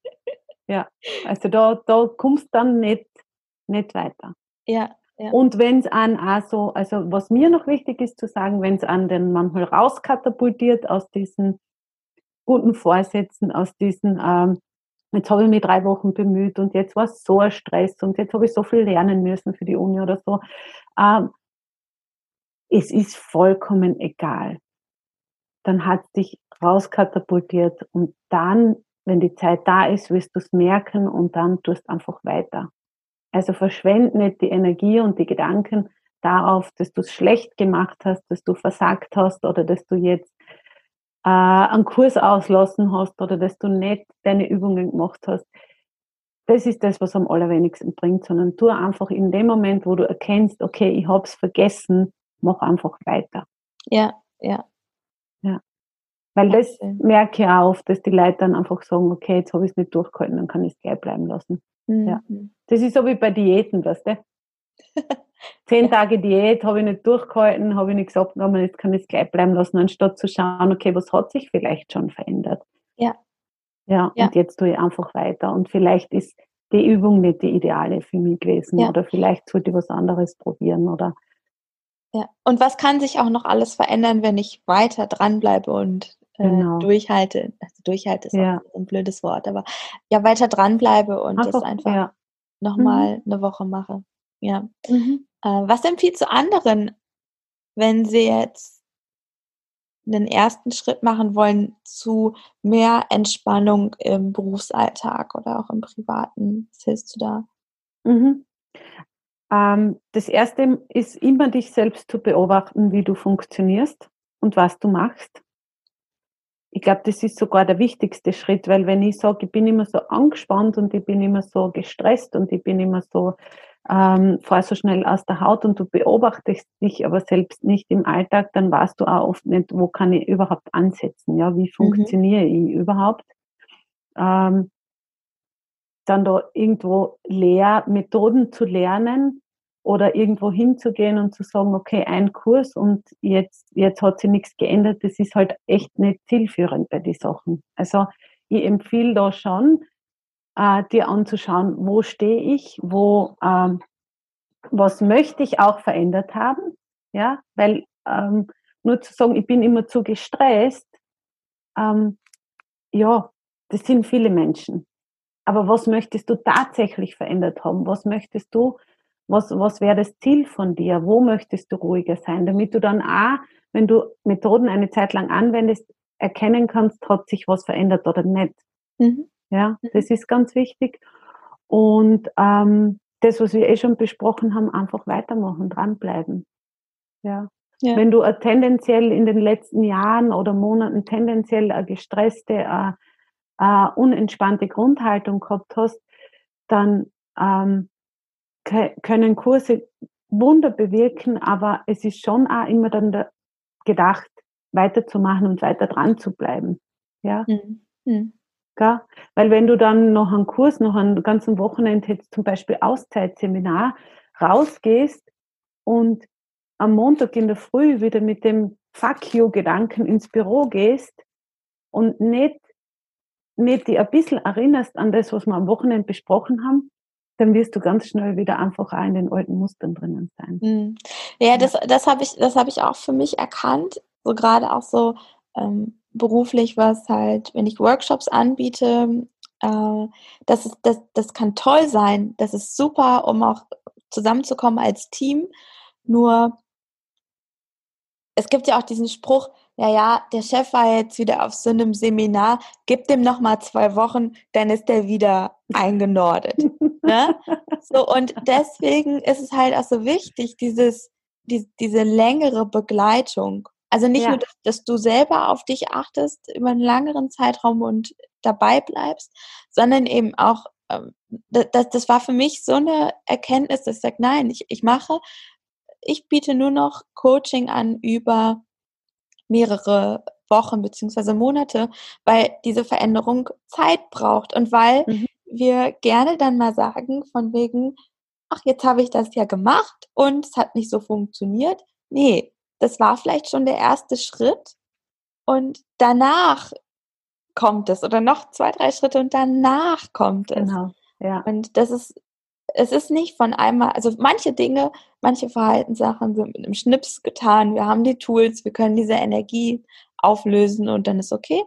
Ja, also da, da kommst du dann nicht, nicht weiter. Ja, ja. Und wenn es an also, also was mir noch wichtig ist zu sagen, wenn es an den manchmal rauskatapultiert aus diesen guten Vorsätzen, aus diesen, ähm, jetzt habe ich mich drei Wochen bemüht und jetzt war es so ein Stress und jetzt habe ich so viel lernen müssen für die Uni oder so. Ähm, es ist vollkommen egal. Dann hat dich rauskatapultiert und dann, wenn die Zeit da ist, wirst du es merken und dann tust einfach weiter. Also verschwend nicht die Energie und die Gedanken darauf, dass du es schlecht gemacht hast, dass du versagt hast oder dass du jetzt äh, einen Kurs auslassen hast oder dass du nicht deine Übungen gemacht hast. Das ist das, was am allerwenigsten bringt, sondern tu einfach in dem Moment, wo du erkennst, okay, ich habe es vergessen, mach einfach weiter. Ja. Ja. Weil das merke ich auch oft, dass die Leute dann einfach sagen, okay, jetzt habe ich es nicht durchgehalten, dann kann ich es gleich bleiben lassen. Mhm. Ja. Das ist so wie bei Diäten, weißt du? Zehn Tage Diät habe ich nicht durchgehalten, habe ich nicht gesagt, aber jetzt kann ich es gleich bleiben lassen, anstatt zu schauen, okay, was hat sich vielleicht schon verändert. Ja. Ja, ja. und jetzt tue ich einfach weiter. Und vielleicht ist die Übung nicht die ideale für mich gewesen. Ja. Oder vielleicht sollte ich was anderes probieren. Oder ja, und was kann sich auch noch alles verändern, wenn ich weiter dranbleibe und genau. durchhalte? Also durchhalte ist ja. ein blödes Wort, aber ja, weiter dranbleibe und einfach, das einfach ja. nochmal mhm. eine Woche mache. Ja. Mhm. Äh, was empfiehlst du anderen, wenn sie jetzt einen ersten Schritt machen wollen zu mehr Entspannung im Berufsalltag oder auch im Privaten? Was hilfst du da? Mhm. Ähm, das erste ist immer dich selbst zu beobachten, wie du funktionierst und was du machst. Ich glaube, das ist sogar der wichtigste Schritt, weil wenn ich sage, ich bin immer so angespannt und ich bin immer so gestresst und ich bin immer so, ähm, fahr so schnell aus der Haut und du beobachtest dich aber selbst nicht im Alltag, dann weißt du auch oft nicht, wo kann ich überhaupt ansetzen, ja, wie mhm. funktioniere mhm. ich überhaupt. Ähm, dann da irgendwo Lehrmethoden zu lernen oder irgendwo hinzugehen und zu sagen, okay, ein Kurs und jetzt, jetzt hat sich nichts geändert, das ist halt echt nicht zielführend bei den Sachen. Also ich empfehle da schon, äh, dir anzuschauen, wo stehe ich, wo, ähm, was möchte ich auch verändert haben, ja, weil ähm, nur zu sagen, ich bin immer zu gestresst, ähm, ja, das sind viele Menschen. Aber was möchtest du tatsächlich verändert haben? Was möchtest du, was, was wäre das Ziel von dir? Wo möchtest du ruhiger sein? Damit du dann auch, wenn du Methoden eine Zeit lang anwendest, erkennen kannst, hat sich was verändert oder nicht. Mhm. Ja, mhm. das ist ganz wichtig. Und ähm, das, was wir eh schon besprochen haben, einfach weitermachen, dranbleiben. Ja. ja. Wenn du tendenziell in den letzten Jahren oder Monaten tendenziell eine gestresste, äh, äh, unentspannte Grundhaltung gehabt hast, dann ähm, können Kurse Wunder bewirken, aber es ist schon auch immer dann gedacht, weiterzumachen und weiter dran zu bleiben. Ja. Mhm. Mhm. Ja? Weil wenn du dann noch einen Kurs, noch einen ganzen Wochenende hättest, zum Beispiel Auszeitseminar, rausgehst und am Montag in der Früh wieder mit dem Fuck you-Gedanken ins Büro gehst und nicht nicht dich ein bisschen erinnerst an das, was wir am Wochenende besprochen haben, dann wirst du ganz schnell wieder einfach auch in den alten Mustern drinnen sein. Mhm. Ja, das, das habe ich, das habe ich auch für mich erkannt. So gerade auch so ähm, beruflich, was halt, wenn ich Workshops anbiete, äh, das, ist, das, das kann toll sein. Das ist super, um auch zusammenzukommen als Team. Nur es gibt ja auch diesen Spruch, ja, ja, der Chef war jetzt wieder auf so einem Seminar, gib dem noch mal zwei Wochen, dann ist der wieder eingenordet. ne? So, und deswegen ist es halt auch so wichtig, dieses, die, diese längere Begleitung. Also nicht ja. nur, dass, dass, du selber auf dich achtest über einen längeren Zeitraum und dabei bleibst, sondern eben auch, ähm, das, das war für mich so eine Erkenntnis, dass ich sage, nein, ich, ich mache ich biete nur noch Coaching an über mehrere Wochen beziehungsweise Monate, weil diese Veränderung Zeit braucht und weil mhm. Wir gerne dann mal sagen von wegen, ach, jetzt habe ich das ja gemacht und es hat nicht so funktioniert. Nee, das war vielleicht schon der erste Schritt und danach kommt es oder noch zwei, drei Schritte und danach kommt es. Genau. Ja. Und das ist, es ist nicht von einmal, also manche Dinge, manche Verhaltenssachen sind mit einem Schnips getan. Wir haben die Tools, wir können diese Energie auflösen und dann ist okay.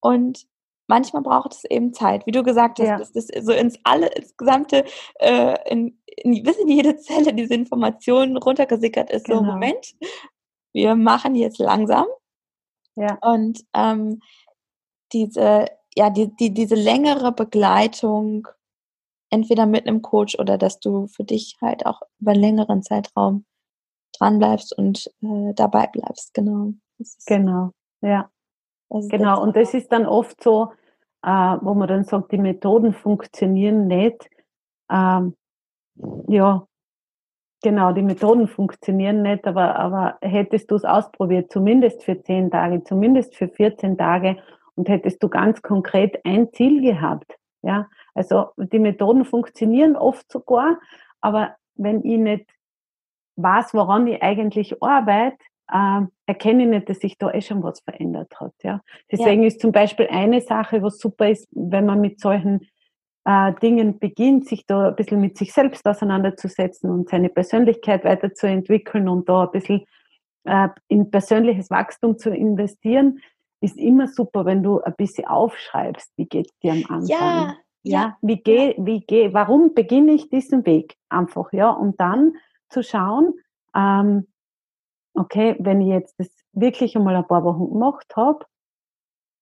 Und manchmal braucht es eben Zeit, wie du gesagt hast, ja. dass das so ins alle, ins gesamte, äh, in, in, bis in jede Zelle diese Informationen runtergesickert ist. Genau. So, Moment, wir machen jetzt langsam. Ja. Und ähm, diese, ja, die, die, diese längere Begleitung, entweder mit einem Coach oder dass du für dich halt auch über einen längeren Zeitraum dran bleibst und äh, dabei bleibst, genau. Genau, ja. Genau, und das ist dann oft so, äh, wo man dann sagt, die Methoden funktionieren nicht. Ähm, ja, genau, die Methoden funktionieren nicht, aber, aber hättest du es ausprobiert, zumindest für zehn Tage, zumindest für 14 Tage und hättest du ganz konkret ein Ziel gehabt, ja, also die Methoden funktionieren oft sogar, aber wenn ich nicht weiß, woran ich eigentlich arbeite, äh, erkenne ich nicht, dass sich da eh schon was verändert hat. Ja? Deswegen ja. ist zum Beispiel eine Sache, was super ist, wenn man mit solchen äh, Dingen beginnt, sich da ein bisschen mit sich selbst auseinanderzusetzen und seine Persönlichkeit weiterzuentwickeln und da ein bisschen äh, in persönliches Wachstum zu investieren, ist immer super, wenn du ein bisschen aufschreibst, wie geht es dir am Anfang. Ja. Ja, wie gehe, wie gehe, warum beginne ich diesen Weg? Einfach, ja, und dann zu schauen, ähm, okay, wenn ich jetzt das wirklich einmal ein paar Wochen gemacht habe,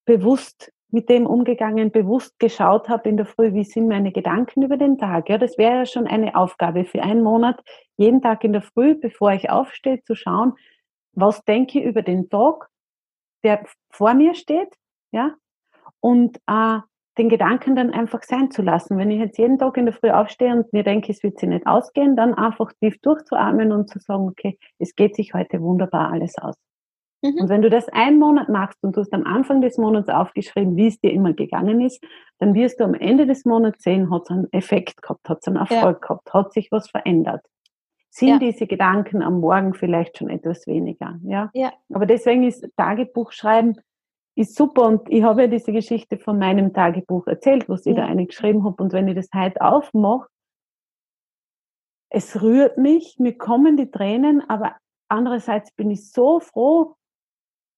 bewusst mit dem umgegangen, bewusst geschaut habe in der Früh, wie sind meine Gedanken über den Tag. Ja, das wäre ja schon eine Aufgabe für einen Monat, jeden Tag in der Früh, bevor ich aufstehe, zu schauen, was denke ich über den Tag, der vor mir steht, ja, und äh, den Gedanken dann einfach sein zu lassen. Wenn ich jetzt jeden Tag in der Früh aufstehe und mir denke, es wird sich nicht ausgehen, dann einfach tief durchzuatmen und zu sagen, okay, es geht sich heute wunderbar alles aus. Mhm. Und wenn du das einen Monat machst und du hast am Anfang des Monats aufgeschrieben, wie es dir immer gegangen ist, dann wirst du am Ende des Monats sehen, hat es einen Effekt gehabt, hat es einen Erfolg ja. gehabt, hat sich was verändert. Sind ja. diese Gedanken am Morgen vielleicht schon etwas weniger? Ja? ja. Aber deswegen ist Tagebuchschreiben ist super und ich habe ja diese Geschichte von meinem Tagebuch erzählt, was ich da eine geschrieben habe und wenn ich das heute aufmache, es rührt mich, mir kommen die Tränen, aber andererseits bin ich so froh,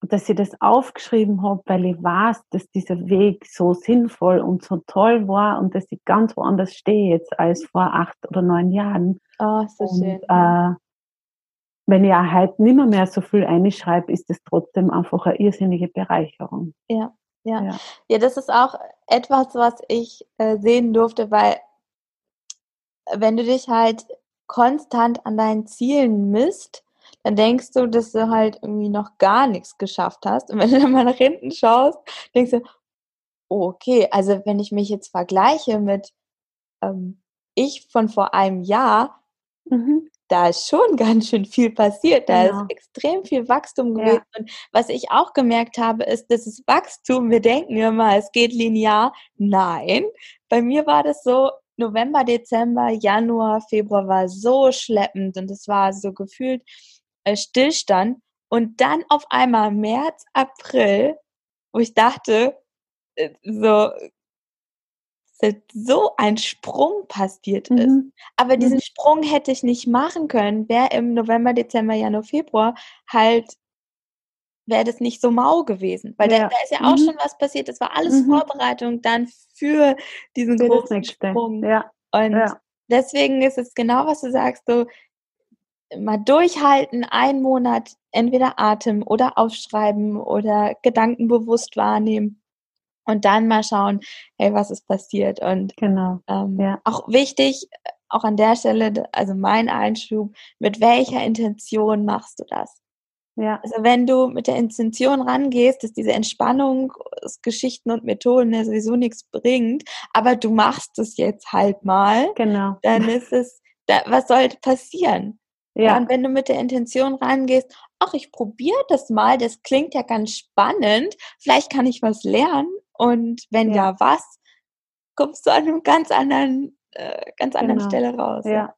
dass ich das aufgeschrieben habe, weil ich weiß, dass dieser Weg so sinnvoll und so toll war und dass ich ganz woanders stehe jetzt als vor acht oder neun Jahren. Oh, so und, schön. Äh, wenn ich auch heute nicht mehr, mehr so viel einschreibe, ist es trotzdem einfach eine irrsinnige Bereicherung. Ja, ja. Ja, ja das ist auch etwas, was ich äh, sehen durfte, weil wenn du dich halt konstant an deinen Zielen misst, dann denkst du, dass du halt irgendwie noch gar nichts geschafft hast. Und wenn du dann mal nach hinten schaust, denkst du, oh, okay, also wenn ich mich jetzt vergleiche mit ähm, ich von vor einem Jahr, mhm da ist schon ganz schön viel passiert. Da genau. ist extrem viel Wachstum gewesen. Ja. Und was ich auch gemerkt habe, ist, dass das Wachstum, wir denken immer, es geht linear. Nein, bei mir war das so, November, Dezember, Januar, Februar war so schleppend und es war so gefühlt äh, Stillstand. Und dann auf einmal März, April, wo ich dachte, äh, so so ein Sprung passiert ist. Mhm. Aber diesen mhm. Sprung hätte ich nicht machen können, wäre im November, Dezember, Januar, Februar halt wäre das nicht so mau gewesen. Weil ja. da, da, ist ja auch mhm. schon was passiert. Das war alles mhm. Vorbereitung dann für diesen für großen Sprung. Ja. Und ja. deswegen ist es genau, was du sagst, so mal durchhalten, einen Monat entweder Atem oder aufschreiben oder Gedanken bewusst wahrnehmen und dann mal schauen, hey, was ist passiert? Und genau. ähm, ja. auch wichtig, auch an der Stelle, also mein Einschub, mit welcher Intention machst du das? Ja. Also wenn du mit der Intention rangehst, dass diese Entspannung, Geschichten und Methoden ja sowieso nichts bringt, aber du machst es jetzt halt mal, genau. dann ist es, da, was sollte passieren? Ja. Und wenn du mit der Intention rangehst, ach, ich probiere das mal, das klingt ja ganz spannend, vielleicht kann ich was lernen und wenn ja, ja was, kommst du an einem ganz anderen, äh, ganz anderen genau. Stelle raus. Ja.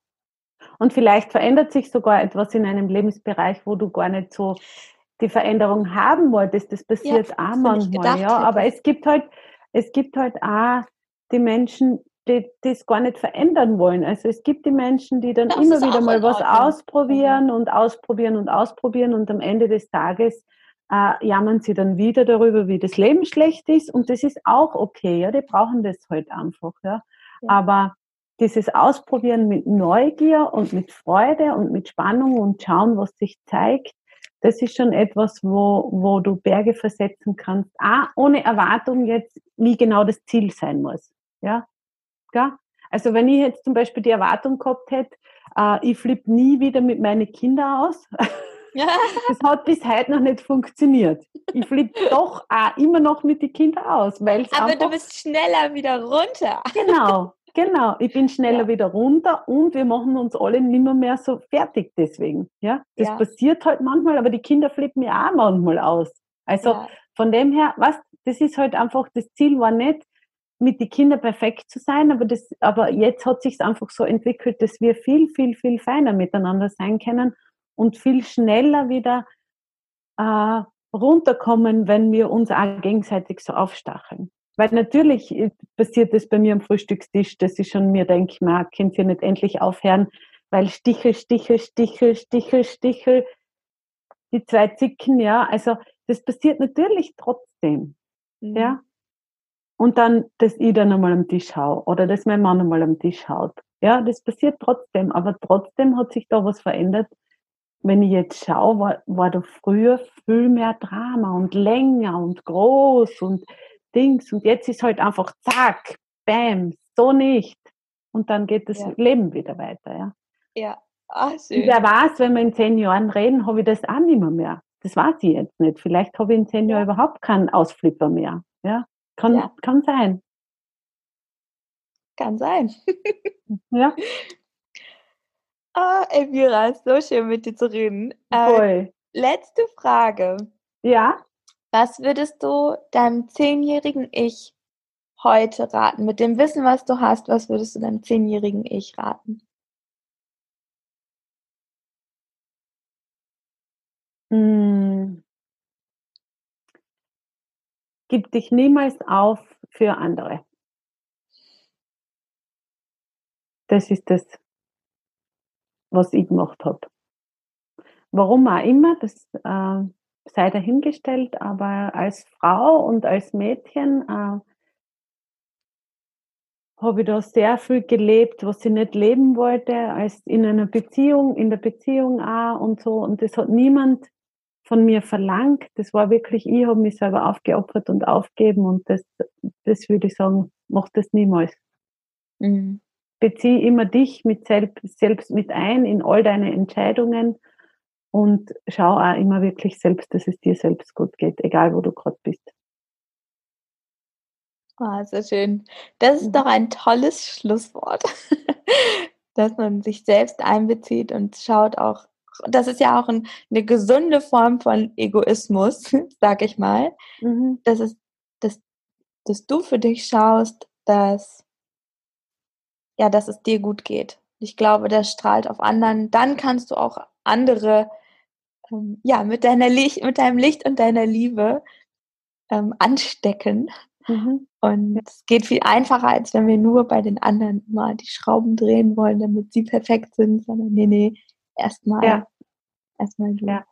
Und vielleicht verändert sich sogar etwas in einem Lebensbereich, wo du gar nicht so die Veränderung haben wolltest. Das passiert ja, auch manchmal, ja. Aber es gibt halt, es gibt halt auch die Menschen, die das gar nicht verändern wollen. Also es gibt die Menschen, die dann das immer wieder mal was ausprobieren mhm. und ausprobieren und ausprobieren und am Ende des Tages äh, jammern sie dann wieder darüber, wie das Leben schlecht ist und das ist auch okay, ja, die brauchen das halt einfach, ja. ja. Aber dieses Ausprobieren mit Neugier und mit Freude und mit Spannung und schauen, was sich zeigt, das ist schon etwas, wo, wo du Berge versetzen kannst, auch ohne Erwartung jetzt, wie genau das Ziel sein muss. Ja, ja? Also wenn ich jetzt zum Beispiel die Erwartung gehabt hätte, äh, ich flippe nie wieder mit meinen Kindern aus, das hat bis heute noch nicht funktioniert. Ich flippe doch auch immer noch mit den Kindern aus. Weil's Aber du bist schneller wieder runter. Genau, genau. Ich bin schneller ja. wieder runter und wir machen uns alle nimmer mehr so fertig deswegen. Ja, das ja. passiert halt manchmal, aber die Kinder flippen ja auch manchmal aus. Also ja. von dem her, was, das ist halt einfach, das Ziel war nicht, mit den Kindern perfekt zu sein, aber das, aber jetzt hat sich einfach so entwickelt, dass wir viel, viel, viel feiner miteinander sein können und viel schneller wieder äh, runterkommen, wenn wir uns auch gegenseitig so aufstacheln. Weil natürlich passiert das bei mir am Frühstückstisch, dass ich schon mir denke, na, könnt ihr nicht endlich aufhören, weil Stichel, Stichel, Stichel, Stichel, Stichel, die zwei Zicken, ja, also das passiert natürlich trotzdem, mhm. ja. Und dann, dass ich dann einmal am Tisch hau oder dass mein Mann einmal am Tisch haut. Ja, das passiert trotzdem, aber trotzdem hat sich da was verändert, wenn ich jetzt schaue, war, war da früher viel mehr Drama und länger und groß und Dings. Und jetzt ist halt einfach zack, bam, so nicht. Und dann geht das ja. Leben wieder weiter, ja. Ja. Ach, schön. Und wer weiß, wenn wir in zehn Jahren reden, habe ich das auch nicht mehr. mehr. Das weiß ich jetzt nicht. Vielleicht habe ich in zehn Jahren überhaupt keinen Ausflipper mehr. Ja, kann, ja. kann sein. Kann sein. ja. Ah, Elvira, so schön mit dir zu reden. Ähm, letzte Frage. Ja. Was würdest du deinem zehnjährigen Ich heute raten? Mit dem Wissen, was du hast, was würdest du deinem zehnjährigen Ich raten? Hm. Gib dich niemals auf für andere. Das ist das was ich gemacht habe. Warum auch immer, das äh, sei dahingestellt, aber als Frau und als Mädchen äh, habe ich da sehr viel gelebt, was ich nicht leben wollte, als in einer Beziehung, in der Beziehung auch und so. Und das hat niemand von mir verlangt. Das war wirklich, ich habe mich selber aufgeopfert und aufgeben und das, das würde ich sagen, mach das niemals. Mhm bezieh immer dich mit selbst, selbst mit ein in all deine Entscheidungen und schau auch immer wirklich selbst, dass es dir selbst gut geht, egal wo du gerade bist. Oh, sehr schön. Das ist mhm. doch ein tolles Schlusswort, dass man sich selbst einbezieht und schaut auch, das ist ja auch ein, eine gesunde Form von Egoismus, sag ich mal. Mhm. Das ist, dass, dass du für dich schaust, dass ja, dass es dir gut geht. Ich glaube, das strahlt auf anderen. Dann kannst du auch andere ähm, ja mit deiner Licht, mit deinem Licht und deiner Liebe ähm, anstecken. Mhm. Und es geht viel einfacher, als wenn wir nur bei den anderen mal die Schrauben drehen wollen, damit sie perfekt sind, sondern nee, nee, erstmal ja. erstmal du. Ja.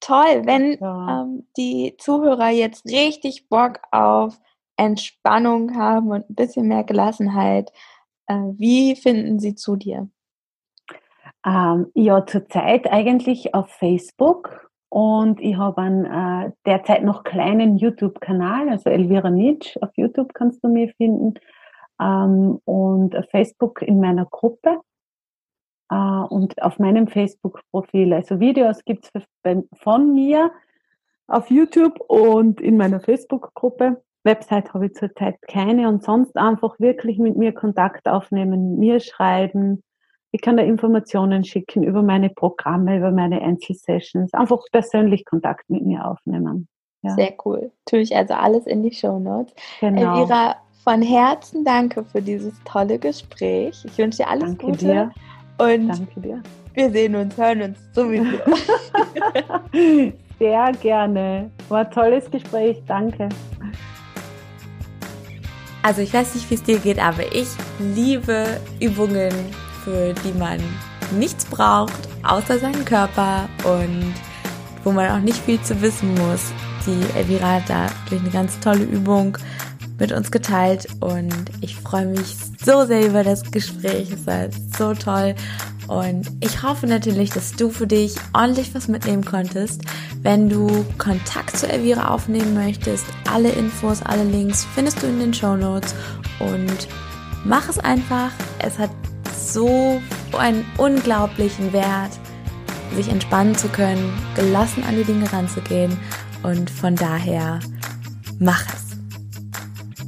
Toll, wenn ja. ähm, die Zuhörer jetzt richtig Bock auf Entspannung haben und ein bisschen mehr Gelassenheit, wie finden sie zu dir? Ähm, ja, zurzeit eigentlich auf Facebook und ich habe einen äh, derzeit noch kleinen YouTube-Kanal, also Elvira Nitsch auf YouTube kannst du mir finden ähm, und auf Facebook in meiner Gruppe äh, und auf meinem Facebook-Profil. Also Videos gibt es von mir auf YouTube und in meiner Facebook-Gruppe. Website habe ich zurzeit keine und sonst einfach wirklich mit mir Kontakt aufnehmen, mir schreiben. Ich kann da Informationen schicken über meine Programme, über meine Einzelsessions, einfach persönlich Kontakt mit mir aufnehmen. Ja. Sehr cool. Tue ich also alles in die Show Notes. Genau. Elvira, von Herzen danke für dieses tolle Gespräch. Ich wünsche dir alles danke Gute. Dir. Und Danke dir. Wir sehen uns, hören uns sowieso. Sehr gerne. War ein tolles Gespräch. Danke. Also ich weiß nicht, wie es dir geht, aber ich liebe Übungen, für die man nichts braucht, außer seinen Körper und wo man auch nicht viel zu wissen muss. Die Elvira hat da wirklich eine ganz tolle Übung mit uns geteilt und ich freue mich so sehr über das Gespräch. Es war so toll und ich hoffe natürlich, dass du für dich ordentlich was mitnehmen konntest. Wenn du Kontakt zu Elvira aufnehmen möchtest, alle Infos, alle Links findest du in den Show Notes und mach es einfach. Es hat so einen unglaublichen Wert, sich entspannen zu können, gelassen an die Dinge ranzugehen und von daher mach es.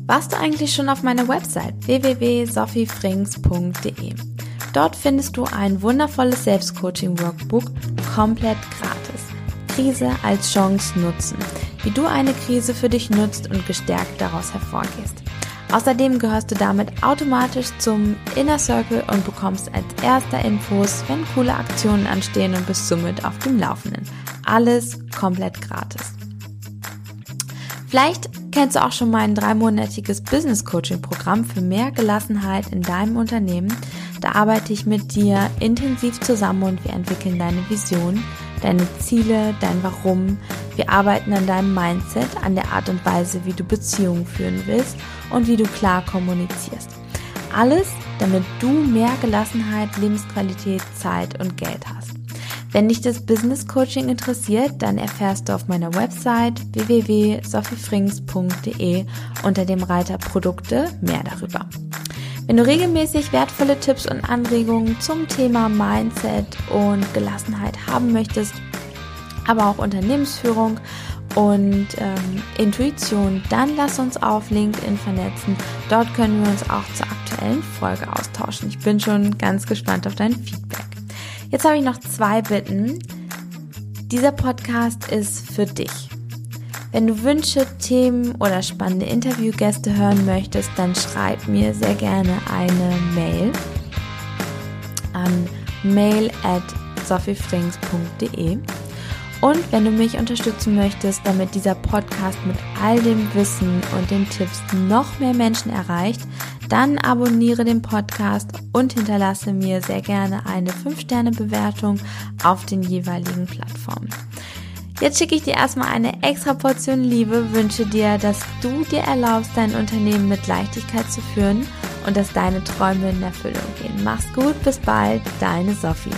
Warst du eigentlich schon auf meiner Website www.sophiefrings.de? Dort findest du ein wundervolles Selbstcoaching-Workbook komplett gratis. Krise als Chance nutzen. Wie du eine Krise für dich nutzt und gestärkt daraus hervorgehst. Außerdem gehörst du damit automatisch zum Inner Circle und bekommst als erster Infos, wenn coole Aktionen anstehen und bist somit auf dem Laufenden. Alles komplett gratis. Vielleicht kennst du auch schon mein dreimonatiges Business Coaching Programm für mehr Gelassenheit in deinem Unternehmen. Da arbeite ich mit dir intensiv zusammen und wir entwickeln deine Vision, deine Ziele, dein Warum. Wir arbeiten an deinem Mindset, an der Art und Weise, wie du Beziehungen führen willst und wie du klar kommunizierst. Alles, damit du mehr Gelassenheit, Lebensqualität, Zeit und Geld hast. Wenn dich das Business Coaching interessiert, dann erfährst du auf meiner Website www.sophiefrings.de unter dem Reiter Produkte mehr darüber. Wenn du regelmäßig wertvolle Tipps und Anregungen zum Thema Mindset und Gelassenheit haben möchtest, aber auch Unternehmensführung und ähm, Intuition, dann lass uns auf LinkedIn vernetzen. Dort können wir uns auch zur aktuellen Folge austauschen. Ich bin schon ganz gespannt auf dein Feedback. Jetzt habe ich noch zwei Bitten. Dieser Podcast ist für dich. Wenn du Wünsche, Themen oder spannende Interviewgäste hören möchtest, dann schreib mir sehr gerne eine Mail an mail at sophiefrings.de. Und wenn du mich unterstützen möchtest, damit dieser Podcast mit all dem Wissen und den Tipps noch mehr Menschen erreicht, dann abonniere den Podcast und hinterlasse mir sehr gerne eine 5-Sterne-Bewertung auf den jeweiligen Plattformen. Jetzt schicke ich dir erstmal eine extra Portion Liebe, wünsche dir, dass du dir erlaubst, dein Unternehmen mit Leichtigkeit zu führen und dass deine Träume in Erfüllung gehen. Mach's gut, bis bald, deine Sophie.